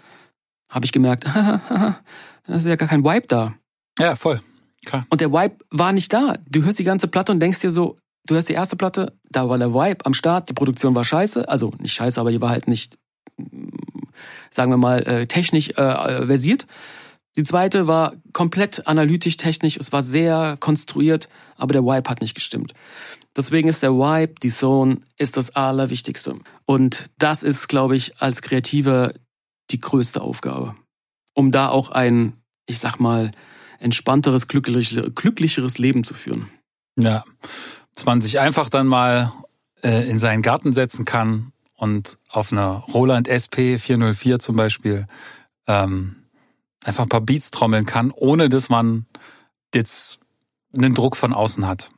habe ich gemerkt, da ist ja gar kein Vibe da. Ja, voll. Klar. Und der Vibe war nicht da. Du hörst die ganze Platte und denkst dir so, du hörst die erste Platte, da war der Vibe am Start, die Produktion war scheiße, also nicht scheiße, aber die war halt nicht sagen wir mal, äh, technisch äh, versiert. Die zweite war komplett analytisch, technisch. Es war sehr konstruiert, aber der Vibe hat nicht gestimmt. Deswegen ist der Vibe, die Zone, ist das Allerwichtigste. Und das ist, glaube ich, als Kreativer die größte Aufgabe. Um da auch ein, ich sag mal, entspannteres, glücklicheres Leben zu führen. Ja, dass man sich einfach dann mal äh, in seinen Garten setzen kann und auf einer Roland SP 404 zum Beispiel ähm, einfach ein paar Beats trommeln kann, ohne dass man jetzt einen Druck von außen hat.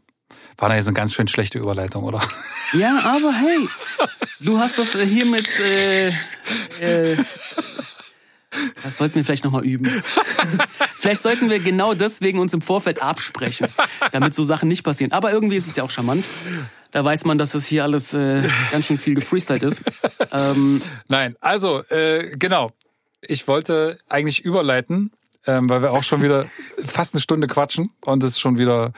War da jetzt eine ganz schön schlechte Überleitung, oder? Ja, aber hey, du hast das äh, hier mit. Äh, äh, das sollten wir vielleicht nochmal üben. vielleicht sollten wir genau deswegen uns im Vorfeld absprechen, damit so Sachen nicht passieren. Aber irgendwie ist es ja auch charmant. Da weiß man, dass das hier alles äh, ganz schön viel gefreestylt ist. Ähm, Nein, also äh, genau. Ich wollte eigentlich überleiten, ähm, weil wir auch schon wieder fast eine Stunde quatschen und es schon wieder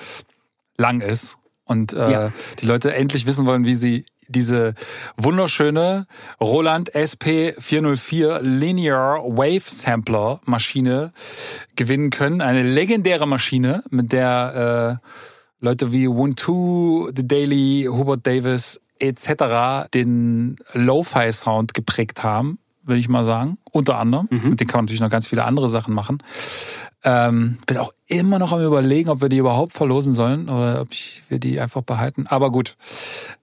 lang ist und äh, Ja. die Leute endlich wissen wollen, wie sie diese wunderschöne Roland SP404 Linear Wave Sampler Maschine gewinnen können. Eine legendäre Maschine, mit der äh, Leute wie Wuntu, The Daily, Hubert Davis etc. den Lo-Fi Sound geprägt haben, würde ich mal sagen. Unter anderem. Mit denen kann man natürlich noch ganz viele andere Sachen machen. Ähm, bin auch immer noch am überlegen, ob wir die überhaupt verlosen sollen oder ob ich, wir die einfach behalten. Aber gut.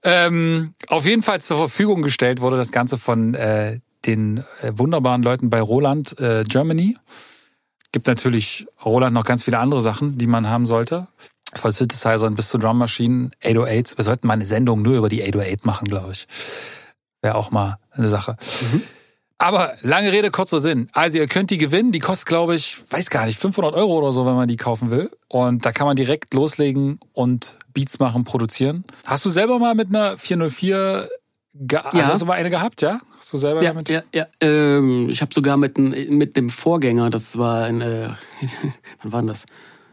Ähm, auf jeden Fall zur Verfügung gestellt wurde das Ganze von äh, den äh, wunderbaren Leuten bei Roland äh, Germany. Gibt natürlich Roland noch ganz viele andere Sachen, die man haben sollte. Von Synthesizern bis zu Drummaschinen, 808s. Wir sollten mal eine Sendung nur über die 808 machen, glaube ich. Wäre auch mal eine Sache. Aber lange Rede, kurzer Sinn. Also ihr könnt die gewinnen. Die kostet, glaube ich, weiß gar nicht, 500 Euro oder so, wenn man die kaufen will. Und da kann man direkt loslegen und Beats machen, produzieren. Hast du selber mal mit einer 404 ge also Ja. hast du mal eine gehabt, ja? Hast du selber ja, damit? ja, ja. Ähm, ich habe sogar mit, mit dem Vorgänger, das war ein, äh, wann war denn das?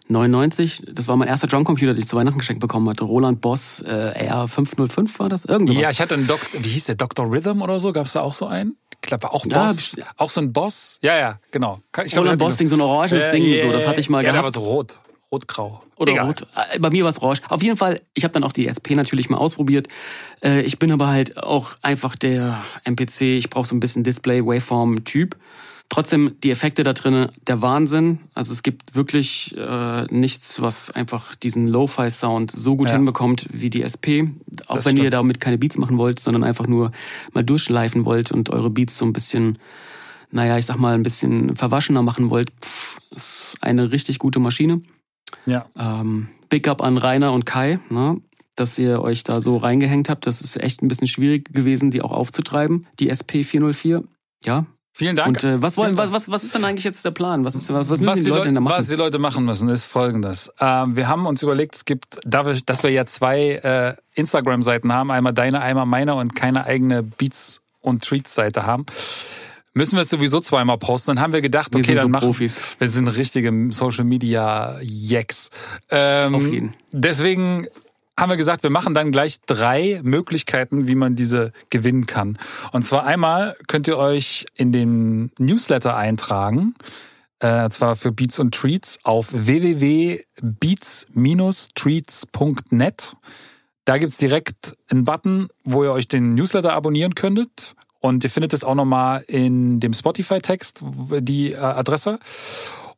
99, das war mein erster Drumcomputer, den ich zu Weihnachten geschenkt bekommen hatte. Roland Boss äh, R505 war das? Irgend sowas. Ja, ich hatte einen Doc, wie hieß der, Dr. Rhythm oder so? Gab es da auch so einen? Ich glaube, auch Ja, Boss. best- auch so ein Boss. Ja, ja, genau. Ich glaub, Roland ich Boss Ding, so ein orangenes Ja, Ding, ja, so, das hatte ich mal ja, gehabt. war so rot. Rot-grau. Oder Egal. rot. Äh, Bei mir war es orange. Auf jeden Fall, ich habe dann auch die SP natürlich mal ausprobiert. Äh, Ich bin aber halt auch einfach der MPC, ich brauche so ein bisschen Display-Waveform-Typ. Trotzdem, die Effekte da drinnen, der Wahnsinn. Also es gibt wirklich äh, nichts, was einfach diesen Lo-Fi-Sound so gut Ja. hinbekommt wie die SP. Auch Das wenn ihr stimmt. damit keine Beats machen wollt, sondern einfach nur mal durchschleifen wollt und eure Beats so ein bisschen, naja, ich sag mal, ein bisschen verwaschener machen wollt. Pff, ist eine richtig gute Maschine. Ja. Ähm, Big Up an Rainer und Kai, ne? dass ihr euch da so reingehängt habt. Das ist echt ein bisschen schwierig gewesen, die auch aufzutreiben, die SP404. Ja. Vielen Dank. Und äh, was wollen, was, was, was ist denn eigentlich jetzt der Plan? Was, ist, was, was müssen was die, die, Leute denn da machen? was die Leute machen müssen, ist folgendes. Ähm, wir haben uns überlegt, es gibt, dafür, dass wir ja zwei äh, Instagram-Seiten haben, einmal deine, einmal meine und keine eigene Beats- und Treats-Seite haben, müssen wir es sowieso zweimal posten. Dann haben wir gedacht, Wir okay, sind dann so machen Profis. wir sind richtige Social Media Jacks. Ähm, Auf jeden. Deswegen haben wir gesagt, wir machen dann gleich drei Möglichkeiten, wie man diese gewinnen kann. Und zwar einmal könnt ihr euch in den Newsletter eintragen, äh, zwar für Beats und Treats auf www.beats-treats.net. Da gibt's direkt einen Button, wo ihr euch den Newsletter abonnieren könntet. Und ihr findet es auch nochmal in dem Spotify-Text, die äh, Adresse.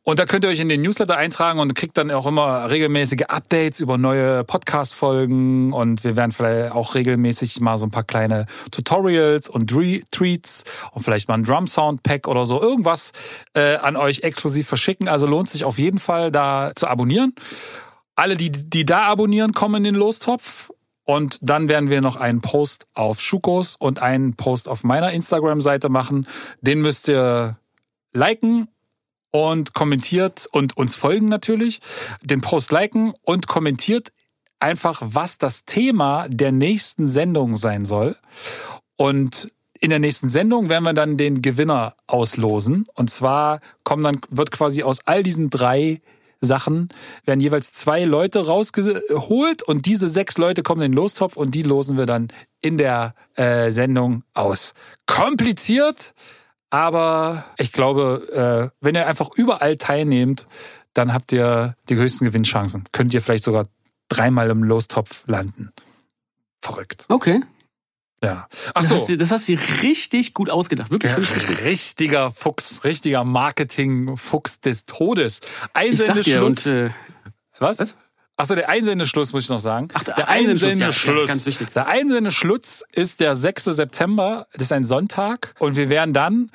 Und da könnt ihr euch in den Newsletter eintragen und kriegt dann auch immer regelmäßige Updates über neue Podcast-Folgen. Und wir werden vielleicht auch regelmäßig mal so ein paar kleine Tutorials und Treats und vielleicht mal ein Drum-Sound-Pack oder so irgendwas äh, an euch exklusiv verschicken. Also lohnt sich auf jeden Fall da zu abonnieren. Alle, die, die da abonnieren, kommen in den Lostopf. Und dann werden wir noch einen Post auf Schukos und einen Post auf meiner Instagram-Seite machen. Den müsst ihr liken und kommentiert und uns folgen natürlich. Den Post liken und kommentiert einfach, was das Thema der nächsten Sendung sein soll. Und in der nächsten Sendung werden wir dann den Gewinner auslosen. Und zwar kommen dann, wird quasi aus all diesen drei Sachen werden jeweils zwei Leute rausgeholt und diese sechs Leute kommen in den Lostopf und die losen wir dann in der äh, Sendung aus. Kompliziert, aber ich glaube, äh, wenn ihr einfach überall teilnehmt, dann habt ihr die höchsten Gewinnchancen. Könnt ihr vielleicht sogar dreimal im Lostopf landen. Verrückt. Okay. Ja. Ach Das, so. hast du, das hast du richtig gut ausgedacht. Wirklich, Ja, richtig richtiger Fuchs, richtiger Marketing-Fuchs des Todes. Ich sag dir, und, äh, Was? Was? Achso, der Einsendeschluss muss ich noch sagen. Ach, der Einsendeschluss, ja, ja, ganz wichtig. Der Einsendeschluss ist der 6. September. Das ist ein Sonntag. Und wir werden dann,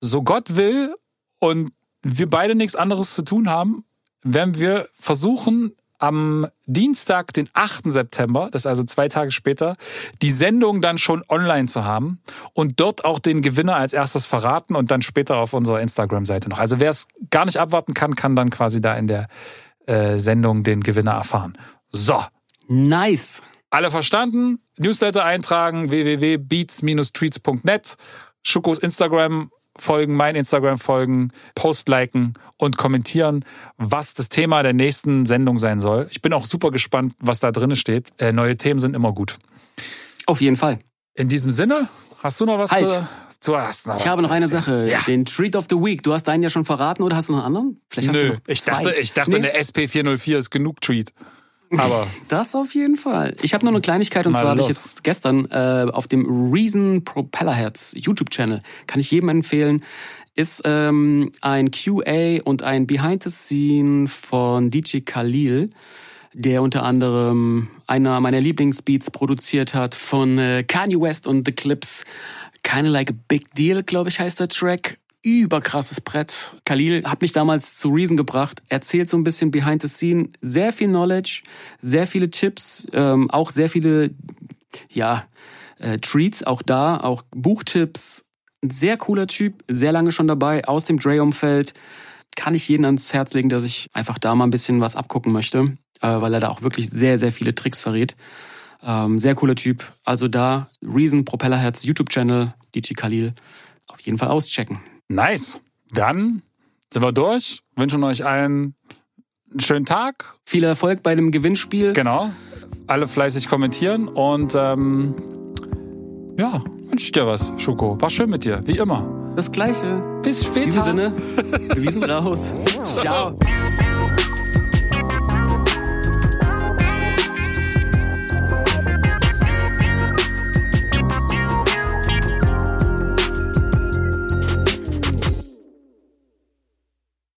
so Gott will und wir beide nichts anderes zu tun haben, werden wir versuchen, am Dienstag, den 8. September, das ist also zwei Tage später, die Sendung dann schon online zu haben und dort auch den Gewinner als erstes verraten und dann später auf unserer Instagram-Seite noch. Also wer es gar nicht abwarten kann, kann dann quasi da in der äh, Sendung den Gewinner erfahren. So. Nice. Alle verstanden? Newsletter eintragen, www.beats-tweets.net, Schukos Instagram folgen, mein Instagram folgen, Post liken und kommentieren, was das Thema der nächsten Sendung sein soll. Ich bin auch super gespannt, was da drin steht. Äh, neue Themen sind immer gut. Auf jeden Fall. In diesem Sinne, hast du noch was Halt. zu, zu hast noch Ich was habe noch eine erzählen? Sache. Ja. Den Treat of the Week. Du hast deinen ja schon verraten oder hast du noch einen anderen? Vielleicht hast du Nö, noch ich zwei. dachte, ich dachte, Nee, eine SP404 ist genug Treat. Aber Das auf jeden Fall. Ich habe nur eine Kleinigkeit und Mal zwar habe ich jetzt gestern äh, auf dem Reason Propellerherz YouTube-Channel, kann ich jedem empfehlen, ist ähm, ein QA und ein Behind the Scene von DJ Khalil, der unter anderem einer meiner Lieblingsbeats produziert hat von äh, Kanye West und The Clips. Kinda Like a Big Deal, glaube ich, heißt der Track. Überkrasses Brett. Khalil hat mich damals zu Reason gebracht, erzählt so ein bisschen behind the scene, sehr viel Knowledge, sehr viele Tipps, ähm, auch sehr viele, ja, äh, Treats, auch da, auch Buchtipps. Ein sehr cooler Typ, sehr lange schon dabei, aus dem Dre-Umfeld. Kann ich jeden ans Herz legen, dass ich einfach da mal ein bisschen was abgucken möchte, äh, weil er da auch wirklich sehr, sehr viele Tricks verrät. Ähm, sehr cooler Typ. Also da, Reason, Propellerherz, YouTube-Channel, DJ Khalil, auf jeden Fall auschecken. nice. Dann sind wir durch. Wünschen euch allen einen schönen Tag. Viel Erfolg bei dem Gewinnspiel. Genau. Alle fleißig kommentieren und ähm, ja, wünsche ich dir was, Schuko. War schön mit dir, wie immer. Das Gleiche. Bis später. In diesem Sinne, wir sind raus. Ciao.